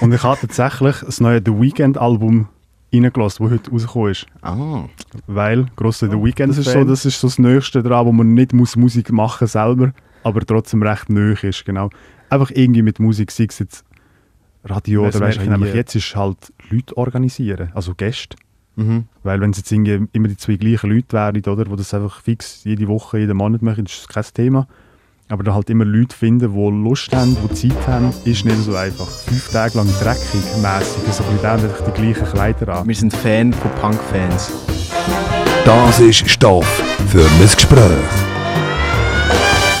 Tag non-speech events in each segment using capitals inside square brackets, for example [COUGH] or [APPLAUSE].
Und ich habe tatsächlich das neue The Weeknd-Album reingelassen, das heute rausgekommen ist. Ah. Weil, grosser The Weeknd, das ist, so, das ist so das Nächste daran, wo man nicht muss Musik machen selber, aber trotzdem recht nöch ist, genau. Einfach irgendwie mit Musik, sei es jetzt Radio Das oder weißt du, ich nämlich jetzt ist halt Leute organisieren, also Gäste. Mhm. Weil wenn es jetzt irgendwie immer die zwei gleichen Leute wären, oder, die das einfach fix jede Woche, jeden Monat machen, das ist kein Thema. Aber da halt immer Leute finden, die Lust haben, die Zeit haben, ist nicht so einfach. Fünf Tage lang dreckig, mässig, so ein bisschen dann einfach die gleichen Kleider an. Wir sind Fan von Punk-Fans. Das ist Stoff für ein Gespräch.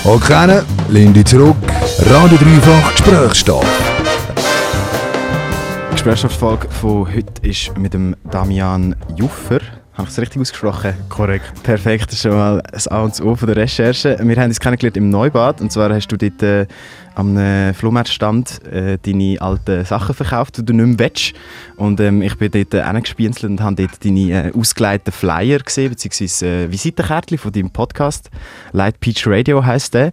Okay, lehn dich zurück. Radio Dreifach Gesprächsstoff. Die Gesprächsfolge von heute ist mit dem Damian Juffer. Habe ich es richtig ausgesprochen? Korrekt. Perfekt, das ist schon mal das A und das O von der Recherche. Wir haben uns kennengelernt im Neubad. Und zwar hast du dort äh, am äh, Flohmarktstand äh, deine alten Sachen verkauft, die du nicht mehr willst. Und ähm, ich bin dort äh, hingespienzelt und habe dort deine äh, ausgeleiteten Flyer gesehen, beziehungsweise äh, Visitenkärtchen von deinem Podcast. Light Peach Radio heisst der.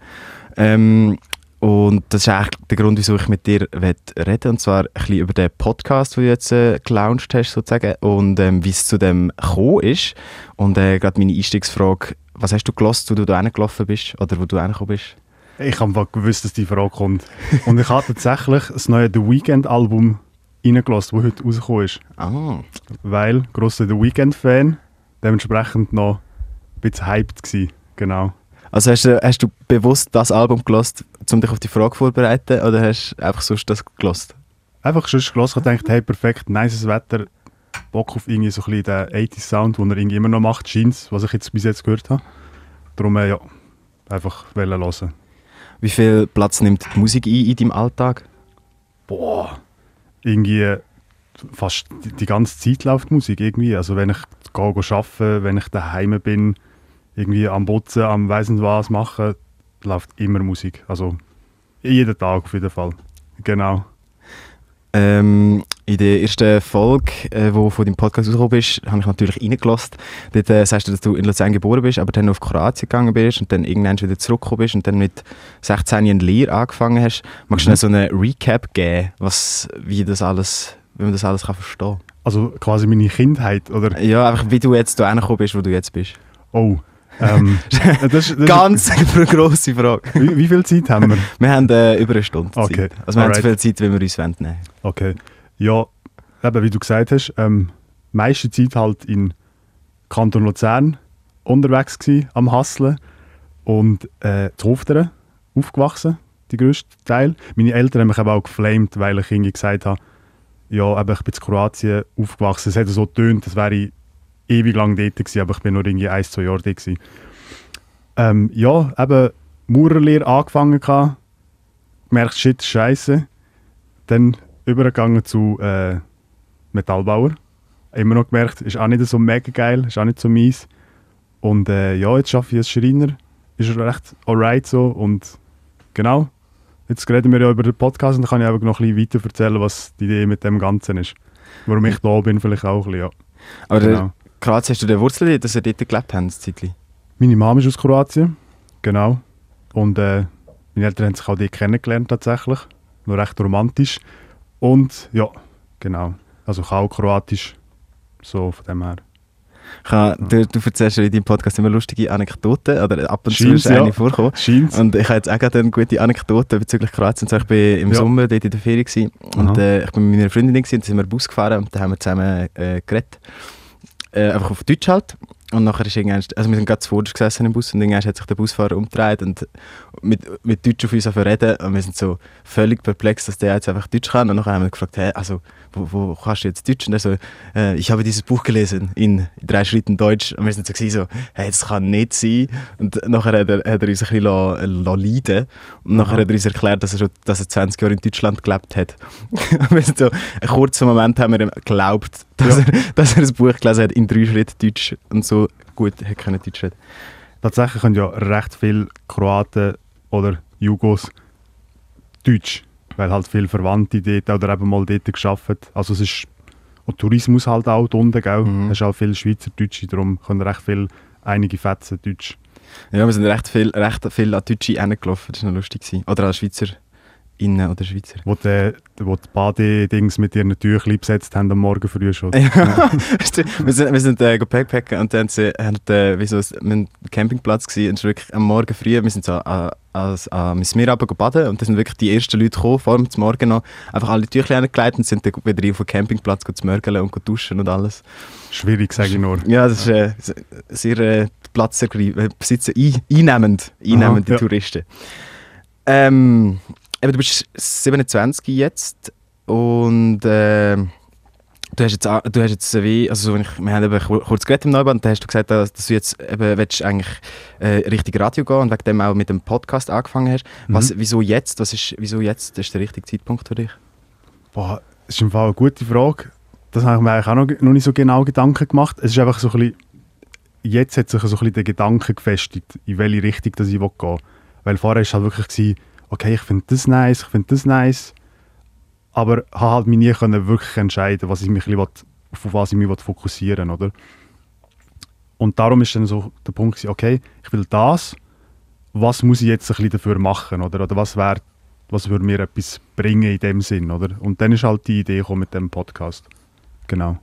Ähm, und das ist eigentlich der Grund, wieso ich mit dir reden will. Und zwar ein bisschen über den Podcast, den du jetzt äh, gelauncht hast, sozusagen. Und ähm, wie es zu dem gekommen ist. Und äh, gerade meine Einstiegsfrage, was hast du gelost, wo du da gelaufen bist? Oder wo du hergekommen bist? Ich habe gewusst, dass die Frage kommt. [LAUGHS] Und ich habe tatsächlich das neue The Weeknd-Album reingelassen, das heute rausgekommen ist. Ah, Weil, grosser The Weeknd-Fan, dementsprechend noch ein bisschen hyped gewesen. Genau. also hast du, hast du bewusst das Album gelost, um dich auf die Frage vorzubereiten? Oder hast du einfach sonst das gelost? Einfach schon gelassen und gedacht, hey, perfekt, nices Wetter, Bock auf irgendwie so ein bisschen den 80s Sound, den er irgendwie immer noch macht, scheint was ich jetzt bis jetzt gehört habe. Darum, äh, ja, einfach wollen hören. Wie viel Platz nimmt die Musik ein in deinem Alltag? Boah, irgendwie fast die, die ganze Zeit läuft Musik irgendwie. Also wenn ich gehe, gehe arbeiten, wenn ich daheim bin, irgendwie am Putzen, am weiss nicht was machen, läuft immer Musik. Also jeden Tag auf jeden Fall. Genau. Ähm, in der ersten Folge, äh, wo von deinem Podcast rausgekommen bist, habe ich natürlich reingelassen. Dort äh, sagst du, dass du in Luzern geboren bist, aber dann auf Kroatien gegangen bist und dann irgendwann wieder zurückgekommen bist und dann mit 16 in Lehre angefangen hast. Magst du Mhm. so eine Recap geben, was, wie, das alles, wie man das alles kann verstehen Also quasi meine Kindheit, oder? kann? Ja, einfach wie du jetzt da gekommen bist, wo du jetzt bist. Oh. Ähm, [LAUGHS] das, das, Ganz eine grosse Frage. Wie, wie viel Zeit haben wir? Wir haben äh, über eine Stunde Zeit. Okay, Also wir haben so alright. viel Zeit, wie wir uns wollen nehmen Okay. Ja, eben wie du gesagt hast, ähm, meiste Zeit halt in Kanton Luzern unterwegs gsi am Hasseln und äh, zu Hofteren aufgewachsen, die grösste Teil. Meine Eltern haben mich aber auch geflamed, weil ich irgendwie gesagt habe, ja, eben, ich bin in Kroatien aufgewachsen. Es hätte so getönt, als wäre ich ewig lang dort gewesen, aber ich bin nur irgendwie ein, zwei Jahre dort gewesen. Ähm, ja, eben Maurerlehre angefangen gehabt, gemerkt, shit, scheiße. Dann übergegangen zu äh, Metallbauer. Immer noch gemerkt, ist auch nicht so mega geil, ist auch nicht so mies. Und äh, ja, jetzt arbeite ich als Schreiner. Ist recht alright so. Und genau, jetzt reden wir ja über den Podcast und dann kann ich aber noch ein bisschen weiter erzählen, was die Idee mit dem Ganzen ist. Warum ich da bin, vielleicht auch ein bisschen, ja. Aber Genau. Kroatien, hast du den Wurzel, dass ihr dort gelebt habt? Meine Mama ist aus Kroatien, genau. Und äh, meine Eltern haben sich auch dort kennengelernt tatsächlich. Noch recht romantisch. Und ja, genau. Also ich auch Kroatisch. So von dem her. Habe, du, du erzählst in deinem Podcast immer lustige Anekdoten, oder ab und zu ist eine ja. vorkommen. Scheint's? Und ich habe jetzt auch gerade eine gute Anekdote bezüglich Kroatien. So, ich war im Ja. Sommer dort in der Ferien gewesen, und äh, ich bin mit meiner Freundin gewesen, und dann sind wir Bus gefahren und dann haben wir zusammen äh, geredet. Äh, einfach auf Deutsch halt. Und nachher ist irgendwann, also wir sind gerade zuvorderst gesessen im Bus und irgendwann hat sich der Busfahrer umgedreht und mit, mit Deutsch auf uns reden und wir sind so völlig perplex, dass der jetzt einfach Deutsch kann und nachher haben wir gefragt, hey, also wo, wo kannst du jetzt Deutsch? Und er so, äh, ich habe dieses Buch gelesen in drei Schritten Deutsch und wir sind so, so hey, das kann nicht sein und nachher hat er, hat er uns ein bisschen la- la- leiden und nachher Aha. hat er uns erklärt, dass er schon dass er 20 Jahre in Deutschland gelebt hat. [LAUGHS] und wir sind so, einen kurzen Moment haben wir ihm geglaubt, dass, Ja. er, dass er ein Buch gelesen hat in drei Schritten Deutsch und so gut hat können Deutsch reden. Tatsächlich können ja recht viele Kroaten oder Jugos Deutsch. Weil halt viele Verwandte dort oder eben mal dort gearbeitet Also es ist und Tourismus halt auch unten, gell? Mhm. Es ist auch viele Schweizerdeutsche, darum können recht viele, einige Fetzen Deutsch. Ja, wir sind recht viel, recht viel an Deutsche hingelaufen, das war noch lustig. Gewesen. Oder an Schweizer Innen oder Schweizer. Wo die, wo die Badedings mit ihren Tüchern besetzt haben am Morgen früh schon. Ja. [LAUGHS] Wir sind, wir sind äh, Backpacken und dann sie, haben, äh, wie so, wir am Campingplatz gewesen, und wirklich am Morgen früh, wir sind so mir runter baden und dann sind wirklich die ersten Leute gekommen, vor dem Morgen noch, einfach alle Tücher angelegt und sind dann wieder auf den Campingplatz zu mörgeln und duschen und alles. Schwierig, sage ich nur. Ja, das ist äh, sehr äh, platzergreifend, äh, besitzen, ein, einnehmend, einnehmend die ja. Touristen. Ähm, eben, du bist 27 jetzt und äh, du hast jetzt, du hast jetzt wie, also wenn ich, wir haben eben kur- kurz geredet im Neuband, und dann hast du gesagt, dass, dass du jetzt eben willst eigentlich äh, Richtung Radio gehen und wegen dem auch mit dem Podcast angefangen hast. Was, wieso jetzt? Was ist, wieso jetzt? Das ist der richtige Zeitpunkt für dich? Boah, das ist im Fall eine gute Frage. Das habe ich mir eigentlich auch noch, noch nicht so genau Gedanken gemacht. Es ist einfach so ein bisschen, jetzt hat sich so ein bisschen der Gedanke gefestigt, in welche Richtung dass ich gehen will. Weil vorher war es halt wirklich, gewesen, okay, ich finde das nice, ich finde das nice, aber habe halt mich nie können wirklich entscheiden, was ich mich will, auf was ich mich fokussieren oder? Und darum ist dann so der Punkt, gewesen, okay, ich will das, was muss ich jetzt ein bisschen dafür machen, oder? Oder was wäre was würde mir etwas bringen in dem Sinn, oder? Und dann ist halt die Idee gekommen mit dem Podcast. Genau.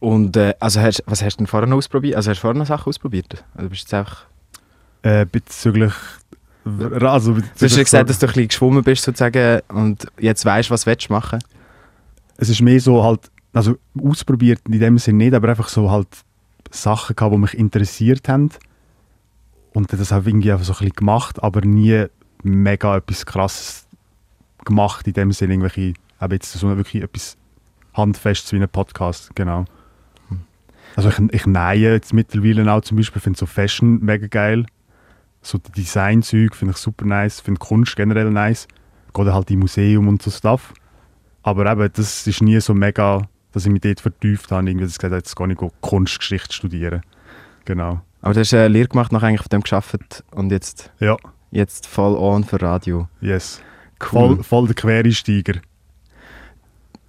Und äh, also hast, was hast du denn vorher noch ausprobiert? Also hast du vorher noch Sachen ausprobiert? Also bist du jetzt einfach... Äh, bezüglich, also Du hast ja gesagt, dass du ein bisschen geschwommen bist sozusagen und jetzt weißt, was willst du machen. es ist mehr so halt, also ausprobiert in dem Sinn nicht, aber einfach so halt Sachen gehabt, die mich interessiert haben. Und das habe ich irgendwie einfach so ein bisschen gemacht, aber nie mega etwas krasses gemacht in dem Sinn, irgendwelche, aber jetzt so wirklich etwas handfestes wie ein Podcast, genau. Also ich, ich nähe jetzt mittlerweile auch zum Beispiel, finde so Fashion mega geil. So die Designzeug finde ich super nice, finde Kunst generell nice. Dann halt in Museum und so Stuff. Aber eben, das ist nie so mega, dass ich mich dort vertieft habe, irgendwie, gesagt habe, jetzt gehe ich Kunstgeschichte studieren. Genau. Aber du hast eine Lehre gemacht, nachher eigentlich auf dem geschafft und jetzt, Ja, jetzt voll on für Radio. yes. Cool. Voll, voll der Quereinsteiger.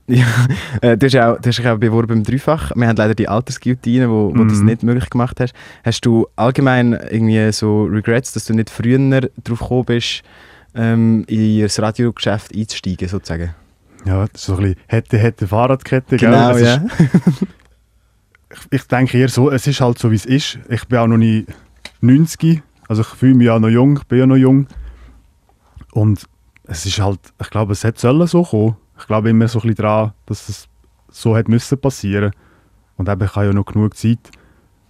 Ja, [LAUGHS] äh, du hast auch, du hast dich auch beworben beim Dreifach. Wir haben leider die Altersguillotine, wo, wo du das Mhm. nicht möglich gemacht hast. Hast du allgemein irgendwie so Regrets, dass du nicht früher darauf gekommen bist, ähm, in das Radiogeschäft einzusteigen, sozusagen? Ja, das ist so ein bisschen hätte, hätte Fahrradkette, Genau, gell? Ja. Ist, [LAUGHS] ich, ich denke eher so, es ist halt so, wie es ist. Ich bin auch noch nicht 90, also ich fühle mich ja noch jung, ich bin ja noch jung. Und es ist halt, ich glaube, es hätte sollen so kommen. Ich glaube immer so ein bisschen daran, dass es so hätte müssen passieren. Und eben, ich habe ja noch genug Zeit.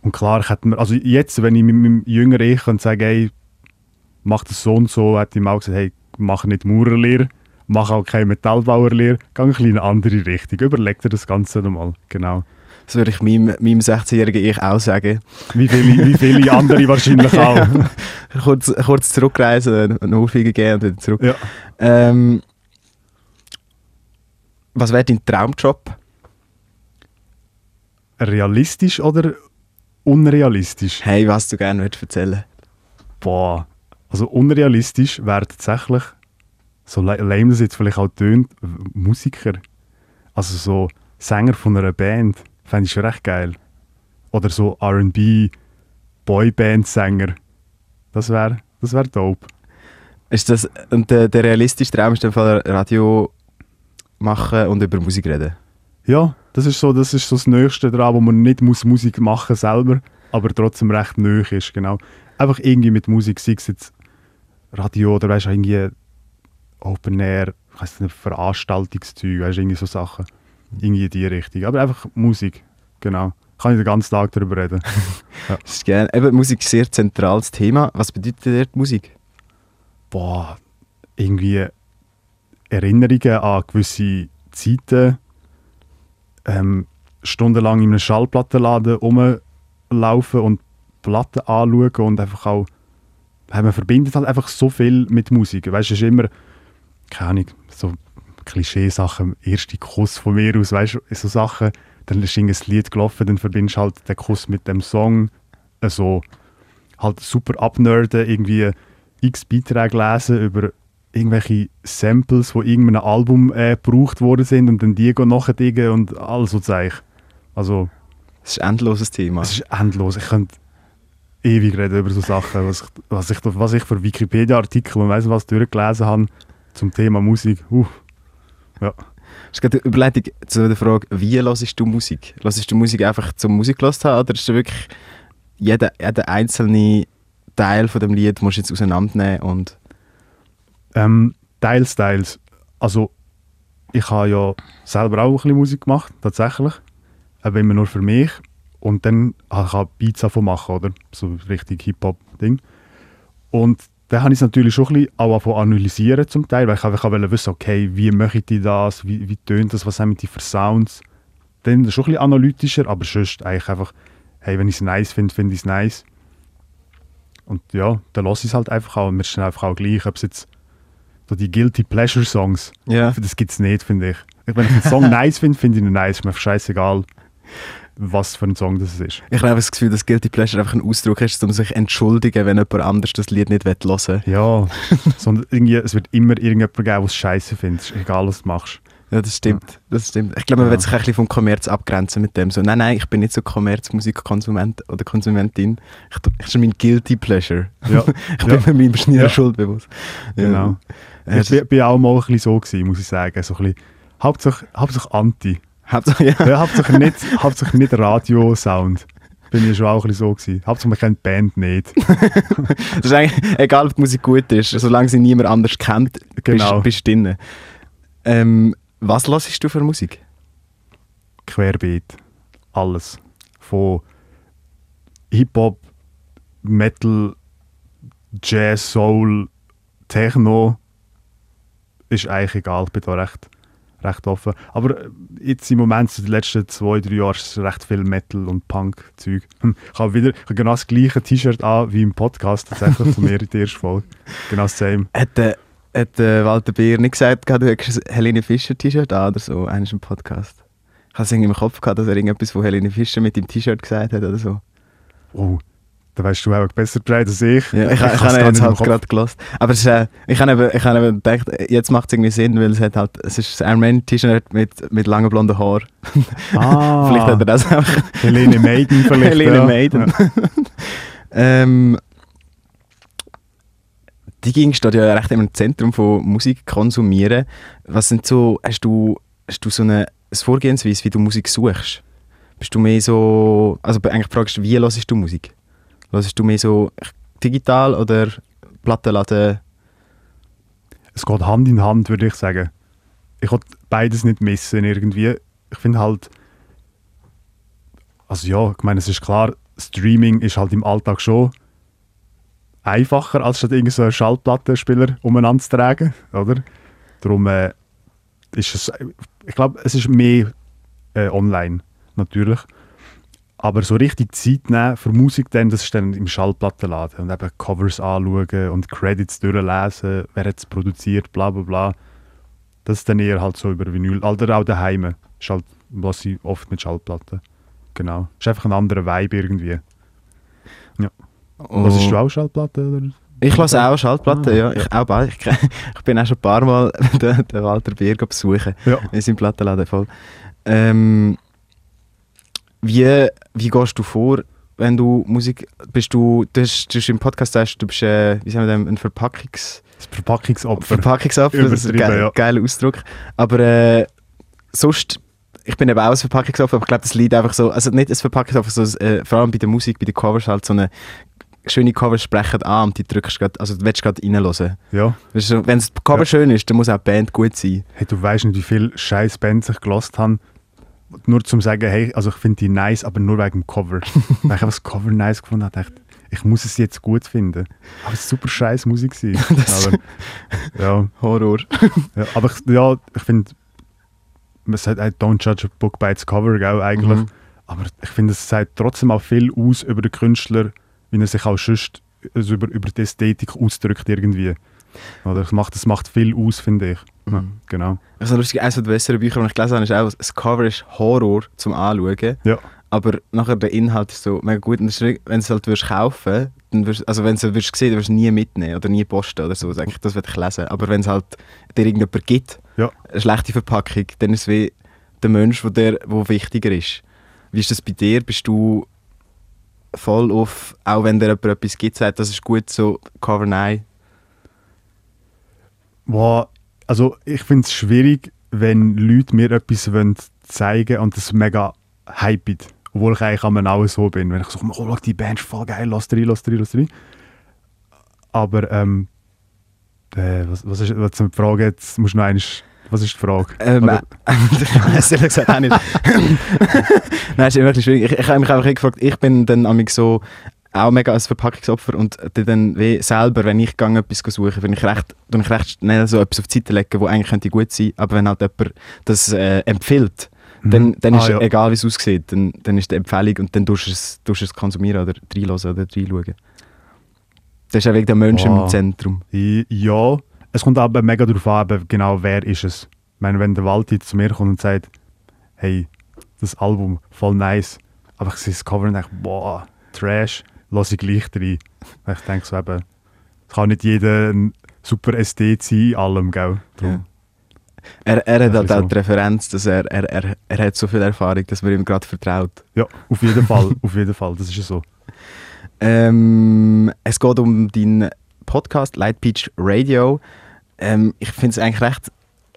Und klar, ich hätte mir, also jetzt, wenn ich mit meinem jüngeren Ich könnte sagen, hey, mach das so und so, hätte ich auch gesagt, hey, mach nicht Maurerlehre, mach auch keine Metallbauerlehre, geh ein bisschen in eine andere Richtung. Überleg dir das Ganze nochmal, genau. Das würde ich meinem, meinem 16-jährigen Ich auch sagen. Wie viele, wie viele [LAUGHS] andere wahrscheinlich auch. kurz, kurz zurückreisen, eine Ohrfeige geben und wieder zurück. Ja. Ähm, was wäre dein Traumjob? Realistisch oder unrealistisch? Hey, was du gerne würdest erzählen Boah, also unrealistisch wäre tatsächlich, so la- lame das jetzt vielleicht auch tönt, Musiker. Also so Sänger von einer Band, fände ich schon recht geil. Oder so R&B, Boyband-Sänger. Das wäre das wär dope. Ist das, und der, der realistische Traum ist dann Radio machen und über Musik reden? Ja, das ist so das, ist so das Nächste daran, wo man nicht muss Musik machen selber, aber trotzdem recht nöch ist, genau. Einfach irgendwie mit Musik, sei es jetzt Radio oder weißt du, irgendwie Open Air, ich weiss nicht, Veranstaltungszeug, weißt irgendwie so Sachen. Irgendwie in die Richtung. Aber einfach Musik, genau. Kann ich den ganzen Tag darüber reden. [LAUGHS] Das ist gerne. Eben, Musik ist ein sehr zentrales Thema. Was bedeutet dir Musik? Boah, irgendwie Erinnerungen an gewisse Zeiten, ähm, stundenlang in einem Schallplattenladen rumlaufen und Platten anschauen und einfach auch, man verbindet halt einfach so viel mit Musik. Weißt du, es ist immer, keine Ahnung, so Klischeesachen, erste Kuss von mir aus, weißt du, so Sachen, dann ist irgendein Lied gelaufen, dann verbindest du halt den Kuss mit dem Song, also halt super abnerden, irgendwie x Beiträge lesen über irgendwelche Samples, die irgendeinem Album äh, gebraucht worden sind und dann die gehen nachdingen und all so Zeug. Also, Das ist ein endloses Thema. es ist endlos. Ich könnte ewig reden über so Sachen, was ich, was ich, was ich für Wikipedia-Artikel und weiss was durchgelesen habe zum Thema Musik. Uh, Das ist gerade eine Überleitung zu der Frage, wie hörst du Musik? Hörst du Musik einfach zum Musik gehört haben oder ist wirklich jeder, jeder einzelne Teil von dem Lied musst du jetzt auseinandernehmen und ähm, teils, teils. Also, ich habe ja selber auch ein bisschen Musik gemacht, tatsächlich. Aber immer nur für mich. Und dann habe ich auch Beats davon machen, oder? So richtig Hip-Hop-Ding. Und dann habe ich es natürlich schon ein bisschen auch analysieren zum Teil, weil ich einfach wollte wissen, okay, wie möchte ich das, wie, wie tönt das, was haben die für Sounds. Dann schon ein bisschen analytischer, aber sonst eigentlich einfach, hey, wenn ich es nice finde, finde ich es nice. Und ja, dann lasse ich es halt einfach auch. Und mir ist dann einfach auch gleich, ob es jetzt so die Guilty Pleasure Songs, ja. das gibt es nicht, finde ich. Wenn ich einen Song [LAUGHS] nice finde, finde ich ihn nice. Ist mir scheißegal, was für ein Song das ist. Ich habe das Gefühl, dass Guilty Pleasure einfach ein Ausdruck ist, um sich entschuldigen, wenn jemand anders das Lied nicht hören will. Ja, [LAUGHS] sondern irgendwie, es wird immer irgendjemand geben, der es scheiße findet. Egal, was du machst. Ja, das stimmt. Das stimmt. Ich glaube, man Ja. wird sich ein bisschen vom Kommerz abgrenzen mit dem. So, nein, nein, ich bin nicht so Kommerzmusikkonsument oder Konsumentin. Ich, ich ist mein Guilty Pleasure. Ja, [LAUGHS] Ich bin Ja. mir meiner Ja. Schuld bewusst. Ja. genau. Äh, Ich bin, bin auch mal ein bisschen so gewesen, muss ich sagen. So ein bisschen, hauptsächlich, hauptsächlich Anti. Hauptsache, ja. Ja, hauptsächlich nicht, hauptsächlich nicht Radio-Sound. Bin ich schon auch ein bisschen so gewesen. Hauptsächlich man kennt die Band nicht. [LAUGHS] Das ist eigentlich, egal, ob die Musik gut ist, solange sie niemand anders kennt, Genau. bist, bist du drin. Ähm, was hörst du für Musik? Querbeet. Alles. Von Hip-Hop, Metal, Jazz, Soul, Techno. Ist eigentlich egal, ich bin da recht, recht offen. Aber äh, jetzt im Moment, so die letzten zwei, drei Jahre, ist recht viel Metal und Punk-Zeug. Hm, Ich habe wieder ich habe genau das gleiche T-Shirt an wie im Podcast, tatsächlich von mir in der ersten Folge. Genau das same. Hat, äh, hat äh, Walter Beer nicht gesagt, du hättest ein Helene Fischer T-Shirt an oder so, eines im Podcast? Ich habe es irgendwie im Kopf gehabt, dass er irgendetwas von Helene Fischer mit dem T-Shirt gesagt hat oder so. Oh, da weißt du auch besser Bescheid als ich. Ja, ich, ich, hab's habe jetzt halt gerade gelost. Aber ist, äh, ich habe eben, ich eben gedacht, äh, jetzt macht es irgendwie Sinn, weil es hat halt, es ist ein Iron Man T-Shirt mit, mit langen blonden Haaren. Ah, [LAUGHS] Vielleicht hat er das auch. Helene Maiden [LAUGHS] vielleicht. Helene ja. Maiden. Ja. [LAUGHS] ähm, die Ging steht ja recht im Zentrum von Musik konsumieren. Was sind so, hast du, hast du so eine, eine Vorgehensweise, wie du Musik suchst? Bist du mehr so, also eigentlich fragst du, wie hörst du Musik? Hörst du mehr so digital oder Plattenladen? Es geht Hand in Hand, würde ich sagen. Ich will beides nicht missen irgendwie. Ich finde halt, also ja, ich meine, es ist klar, Streaming ist halt im Alltag schon einfacher, als statt irgendeinen Schallplattenspieler umeinander zu tragen, oder? Darum äh, ist es, ich glaube, es ist mehr äh, online, natürlich. Aber so richtig Zeit nehmen für Musik, dann, das ist dann im Schallplattenladen und eben Covers anschauen und Credits durchlesen, wer hat es produziert, bla bla bla. Das ist dann eher halt so über Vinyl, oder auch daheim. Ist halt, was ich oft mit Schallplatten. Genau. Ist einfach ein anderer Vibe irgendwie. Was ist du auch Schallplatten? Oder? Ich lasse auch Schallplatten, Ah, ja. Ich, auch bald. Ich, [LAUGHS] ich bin auch schon ein paar Mal [LAUGHS] den, den Walter Bier besuchen. Ja. in seinem Plattenladen voll. Ähm, wie, wie gehst du vor, wenn du Musik, bist du, du hast, du hast im Podcast sagst, du bist, äh, wie sagen wir dem, ein Verpackungs... Das Verpackungsopfer. Verpackungsopfer, das ist ein geil, ja. geiler Ausdruck. Aber äh, sonst, ich bin eben auch ein Verpackungsopfer, aber ich glaube, das Lied einfach so, also nicht ein Verpackungsopfer, so, äh, vor allem bei der Musik, bei den Covers halt so eine schöne Covers sprechen an und die drückst grad, also du willst gerade reinhören. Ja. Weißt du, Wenn das Cover Ja. schön ist, dann muss auch die Band gut sein. Hey, du weißt nicht, wie viele scheiß Bands ich gelost habe. Nur zum sagen, hey, also ich finde die nice, aber nur wegen dem Cover. [LAUGHS] Weil ich einfach das Cover nice gefunden habe, dachte ich muss es jetzt gut finden. Aber es war super scheiß Musik. [LAUGHS] Das- aber, ja, Horror. ja, aber ich, ja, ich finde, man sagt, hey, don't judge a book by its cover, gell, eigentlich. Mhm. Aber ich finde, es sagt trotzdem auch viel aus über den Künstler, wie er sich auch sonst also über, über die Ästhetik ausdrückt irgendwie. Oder das macht, das macht viel aus, finde ich. Ja, Mhm. genau. Also lustig, eines der besseren Bücher, die ich gelesen habe, ist auch, das Cover ist Horror zum Anschauen. Ja. Aber nachher der Inhalt ist so mega gut. Und ist wenn du es halt würdest kaufen dann würdest, also wenn du es würdest sehen, dann würdest du es nie mitnehmen oder nie posten oder so. Sag ich, das würde ich lesen. Aber wenn es halt dir irgendjemand gibt, Ja. eine schlechte Verpackung, dann ist es wie der Mensch, wo, der, wo wichtiger ist. Wie ist das bei dir? Bist du voll auf, auch wenn dir jemand etwas gibt, sagt, das ist gut, so Cover Nein. Wow. Also ich finde es schwierig, wenn Leute mir etwas wollen zeigen und das mega hyped. Obwohl ich eigentlich am auch so bin. Wenn ich so, oh, schau, die Band ist voll geil, lass rein, lass rein, lass rein. Aber, ähm, äh, was, was ist was die Frage jetzt? Musst du noch einmal, was ist die Frage? Ähm, ich weiß [LAUGHS] ehrlich gesagt auch nicht. [LAUGHS] [LAUGHS] Nein, ist wirklich schwierig. Ich, ich habe mich einfach gefragt, ich bin dann amig so auch mega als Verpackungsopfer und dann wie selber, wenn ich gehe, etwas suche, bin ich recht, tue ich recht schnell so etwas auf die Seite legen, wo eigentlich könnte gut sein, aber wenn halt jemand das äh, empfiehlt, dann, dann Ah, ist ja. egal, wie es aussieht, dann, dann ist die Empfehlung und dann tust du es, tust du es konsumieren oder reinhören oder reinschauen. Das ist ja wegen der Mensch Wow. im Zentrum. Ja, es kommt aber mega darauf an, genau wer ist es. Ich meine, wenn der Walti zu mir kommt und sagt, hey, das Album voll nice, aber ich sehe das Cover und denke, boah, Trash, lass ich gleich rein. Ich denke so eben, es kann nicht jeder ein super Ästhet sein in allem, gell? Ja. Er, er hat halt auch so. die Referenz, dass er, er, er, er hat so viel Erfahrung, dass man ihm gerade vertraut. Ja, auf jeden Fall, auf jeden Fall, das ist ja so. Ähm, es geht um deinen Podcast Light Peach Radio. Ähm, ich finde es eigentlich recht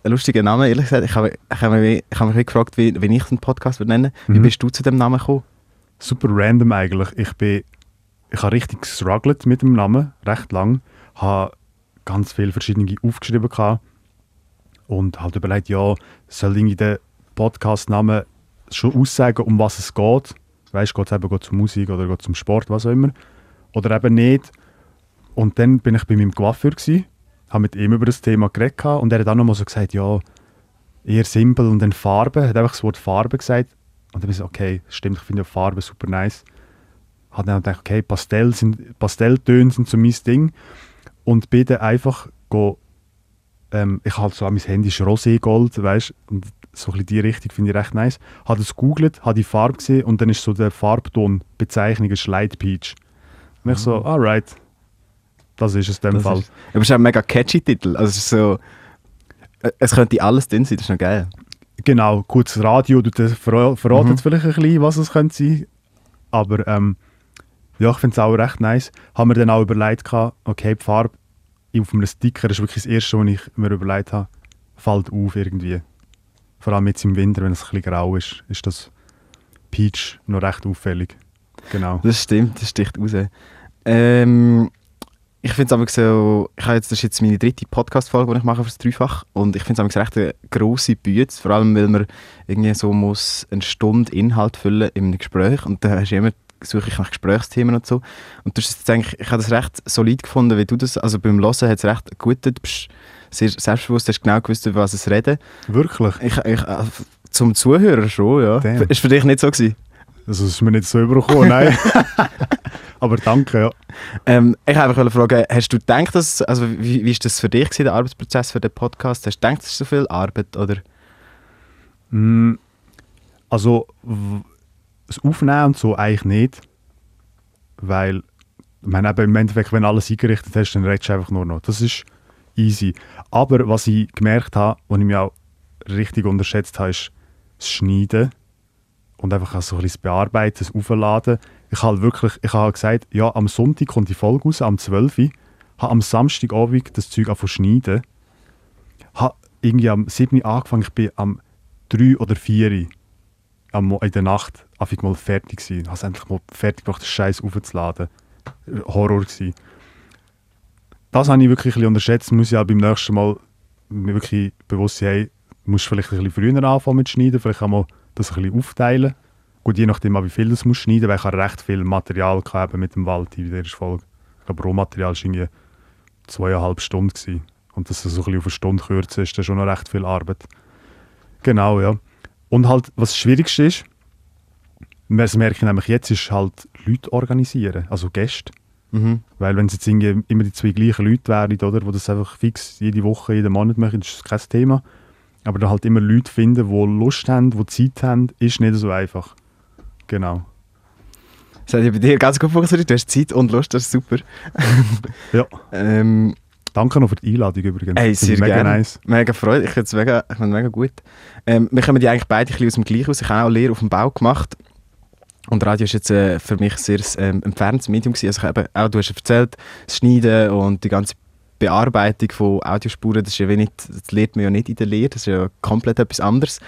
ein lustiger Name, ehrlich gesagt. Ich habe, ich habe, mich, ich habe mich gefragt, wie, wie ich den Podcast würde nennen Wie Mhm. bist du zu dem Namen gekommen? super random eigentlich. Ich bin, ich habe richtig gestruggelt mit dem Namen, recht lang. Habe ganz viele verschiedene aufgeschrieben gehabt und halt überlegt, ja, soll irgendwie der Podcast-Name schon aussagen, um was es geht? Weißt, geht es eben geht um Musik oder geht es um Sport, was auch immer? Oder eben nicht. Und dann bin ich bei meinem Coiffeur gsi, habe mit ihm über das Thema geredet und er hat auch nochmal so gesagt, ja, eher simpel und dann Farbe, hat einfach das Wort Farbe gesagt. Und dann bin ich so, okay, stimmt, ich finde ja Farbe super nice. Hat dann gedacht, okay, Pastell sind, Pastelltöne sind so mein Ding. Und bin dann einfach go, ähm, ich habe so an mein Handy ist Roségold, weißt und so ein die Richtung finde ich recht nice. Habe das gegoogelt, habe die Farbe gesehen und dann ist so der Farbton Bezeichnung ist Light Peach. Und ich so, alright, das ist es in dem Das Fall. ist- Aber es ist auch ein mega catchy Titel. Also es ist so... äh, Es könnte alles drin sein, das ist noch geil. Genau, kurz Radio, du verratet Mhm. vielleicht ein bisschen, was es könnte sein. Aber ähm, ja, ich finde es auch recht nice. Haben wir dann auch überlegt, gehabt, okay, die Farbe auf einem Sticker ist wirklich das Erste, was ich mir überlegt habe, fällt auf irgendwie. Vor allem jetzt im Winter, wenn es ein bisschen grau ist, ist das Peach noch recht auffällig. Genau. Das stimmt, das sticht raus. Ähm, ich finde es aber so, ich habe jetzt, das ist jetzt meine dritte Podcast-Folge, die ich mache für das Dreifach und ich finde es recht eine grosse Bühne, vor allem weil man irgendwie so muss eine Stunde Inhalt füllen in einem Gespräch und da hast du immer suche ich nach Gesprächsthemen und so und das ist jetzt eigentlich, ich habe das recht solid gefunden, wie du das, also beim Hören hat es recht gut, du bist sehr selbstbewusst, hast genau gewusst, über was es reden. Wirklich? Ich, ich, äh, zum Zuhörer schon, ja. Damn. Ist für dich nicht so gewesen? Also, es ist mir nicht so übergekommen, nein. [LAUGHS] Aber danke, ja. Ähm, ich wollte einfach fragen, hast du gedacht, dass, also wie, wie ist das für dich gewesen, der Arbeitsprozess für den Podcast? Hast du gedacht, es ist so viel Arbeit oder? Mm, Also, das Aufnehmen und so eigentlich nicht. Weil, ich meine, eben im Endeffekt, wenn alles eingerichtet hast, dann redest du einfach nur noch. Das ist easy. Aber was ich gemerkt habe, was ich mir auch richtig unterschätzt habe, ist das Schneiden. Und einfach so ein bisschen Bearbeiten, das Aufladen. Ich habe wirklich, ich habe gesagt, ja, am Sonntag kommt die Folge raus, am 12. Uhr. Habe am Samstagabend das Zeug angefangen schneiden. Habe irgendwie am 7. Uhr angefangen, ich bin am 3 oder 4 Uhr am Mo- in der Nacht einfach mal fertig gewesen. Ich habe es endlich mal fertig gemacht, den Scheiß aufzuladen. Horror gewesen. Das habe ich wirklich ein bisschen unterschätzt. Muss ich auch beim nächsten Mal mir wirklich bewusst sein, hey, musst vielleicht ein bisschen früher anfangen mit Schneiden, vielleicht auch mal das ein bisschen aufteilen. Gut, je nachdem, wie viel du musst schneiden, weil ich habe recht viel Material gehabt mit dem Wald in der Folge. Ich glaube, Rohmaterial war irgendwie zweieinhalb Stunden. Gewesen. Und dass das so ein bisschen auf eine Stunde kürzen, ist dann schon noch recht viel Arbeit. Genau, ja. Und halt, was das Schwierigste ist, das merke ich nämlich jetzt, ist halt Leute organisieren, also Gäste. Mhm. Weil wenn es jetzt irgendwie immer die zwei gleichen Leute wären, oder, die das einfach fix jede Woche, jeden Monat machen, das ist kein Thema. Aber dann halt immer Leute finden, die Lust haben, die Zeit haben, ist nicht so einfach. Genau. Das hat ja bei dir ganz gut funktioniert. Du hast Zeit und Lust, das ist super. [LAUGHS] Ja. Ähm, Danke noch für die Einladung übrigens. Ey, sehr mega gerne. nice. Mega Freude. Ich finde es mega, ich find's mega gut. Ähm, wir kommen ja eigentlich beide ein bisschen aus dem Gleichen aus. Ich habe auch Lehre auf dem Bau gemacht. Und Radio ist jetzt äh, für mich sehr ähm, entferntes Medium gewesen. Also ich eben, auch du hast erzählt, das Schneiden und die ganze Bearbeitung von Audiospuren, das, ist ja wie nicht, das lernt man ja nicht in der Lehre, das ist ja komplett etwas anderes.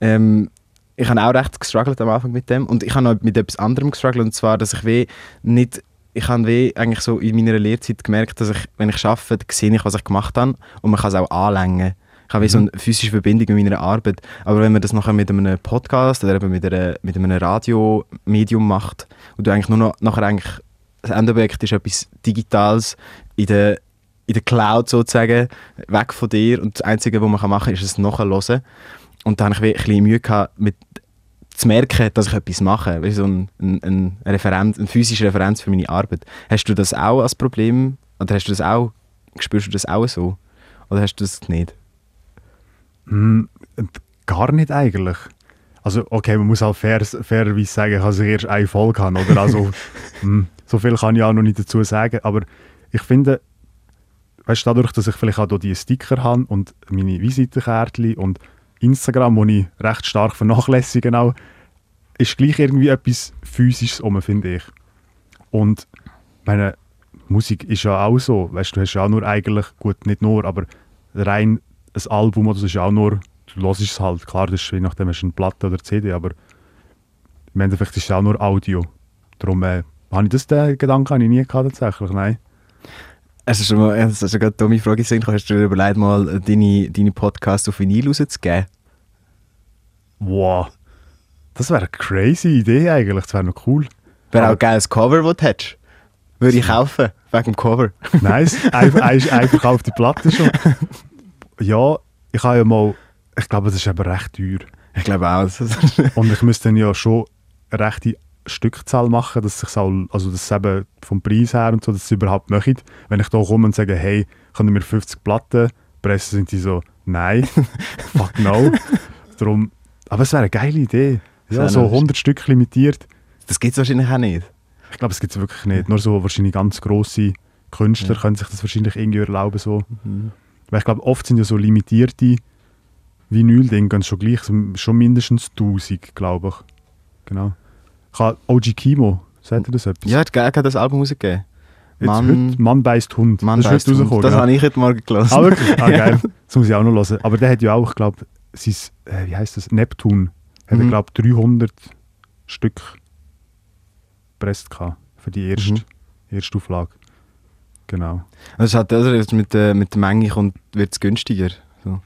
Ähm, ich habe auch recht gestruggelt am Anfang mit dem und ich habe noch mit etwas anderem gestruggelt und zwar, dass ich wie nicht ich habe wie eigentlich so in meiner Lehrzeit gemerkt, dass ich, wenn ich arbeite, sehe ich, was ich gemacht habe und man kann es auch anlängen. Ich habe wie so eine physische Verbindung mit meiner Arbeit. Aber wenn man das nachher mit einem Podcast oder eben mit, einer, mit einem Radiomedium macht und du eigentlich nur noch nachher eigentlich das Endobjekt ist etwas Digitales in der, in der Cloud sozusagen, weg von dir und das Einzige, was man machen kann, ist es nachhören. Und da habe ich ein bisschen Mühe gehabt, mit zu merken, dass ich etwas mache, wie so ein, ein, ein Referenz, eine physische Referenz für meine Arbeit. Hast du das auch als Problem oder hast du das auch, spürst du das auch so? Oder hast du das nicht? Mm, gar nicht eigentlich. Also okay, man muss auch fair, fairerweise sagen, ich habe erst eine Folge haben, oder? Also mm, [LAUGHS] so viel kann ich auch noch nicht dazu sagen, aber ich finde, weißt, dadurch, dass ich vielleicht auch die Sticker habe und meine Visitenkärtchen und Instagram, wo ich recht stark vernachlässige, auch, ist gleich irgendwie etwas Physisches um, finde ich. Und meine Musik ist ja auch so, weißt du, hast ja auch nur eigentlich, gut, nicht nur, aber rein ein Album oder so ist ja auch nur, du hörst es halt, klar, das ist je nachdem, hast du eine Platte oder CD, aber im Endeffekt ist es auch nur Audio. Darum äh, habe ich das, den Gedanken habe ich nie gehabt, tatsächlich, nein. Es ist, mal, es ist eine dumme Frage gewesen. Hast du dir überlegt, mal deine, deine Podcasts auf Vinyl rauszugeben? Wow. Das wäre eine crazy Idee eigentlich. Das wäre noch cool. Wäre auch ein geiles Cover, das du hättest. Würde ich kaufen, wegen dem Cover. [LAUGHS] Nice. Einfach, einfach auf die Platte schon. Ja, ich habe ja mal... Ich glaube, das ist aber recht teuer. Ich glaube auch. Und ich müsste dann ja schon rechte Stückzahl machen, dass ich also das eben vom Preis her und so, dass sie überhaupt möchten. Wenn ich da komme und sage, hey, können wir 50 Platten pressen, sind die so, nein, [LAUGHS] fuck no. Darum, aber es wäre eine geile Idee. Ja, so 100 Stück limitiert. Das gibt es wahrscheinlich auch nicht. Ich glaube, es gibt es wirklich nicht. Nur so wahrscheinlich ganz grosse Künstler ja. können sich das wahrscheinlich irgendwie erlauben. So. Mhm. Weil ich glaube, oft sind ja so limitierte Vinyl-Dinge schon gleich, schon mindestens 1000, glaube ich. Genau. Ich habe OG Kimo, sagt ihr das etwas? Ja, er hat das Album rausgegeben. Mann, heute, Mann beißt Hund. Mann das ist Hund. Das ja. habe ich heute Morgen gelesen. Ah, wirklich? Ah, [LAUGHS] geil. Das muss ich auch noch hören. Aber der hat ja auch, ich glaube, sein, äh, wie heißt das, Neptun, hat mhm. er, glaube 300 Stück gepresst für die erste, mhm. erste Auflage. Genau. Also, hat, also mit, äh, mit der Menge wird es günstiger? So.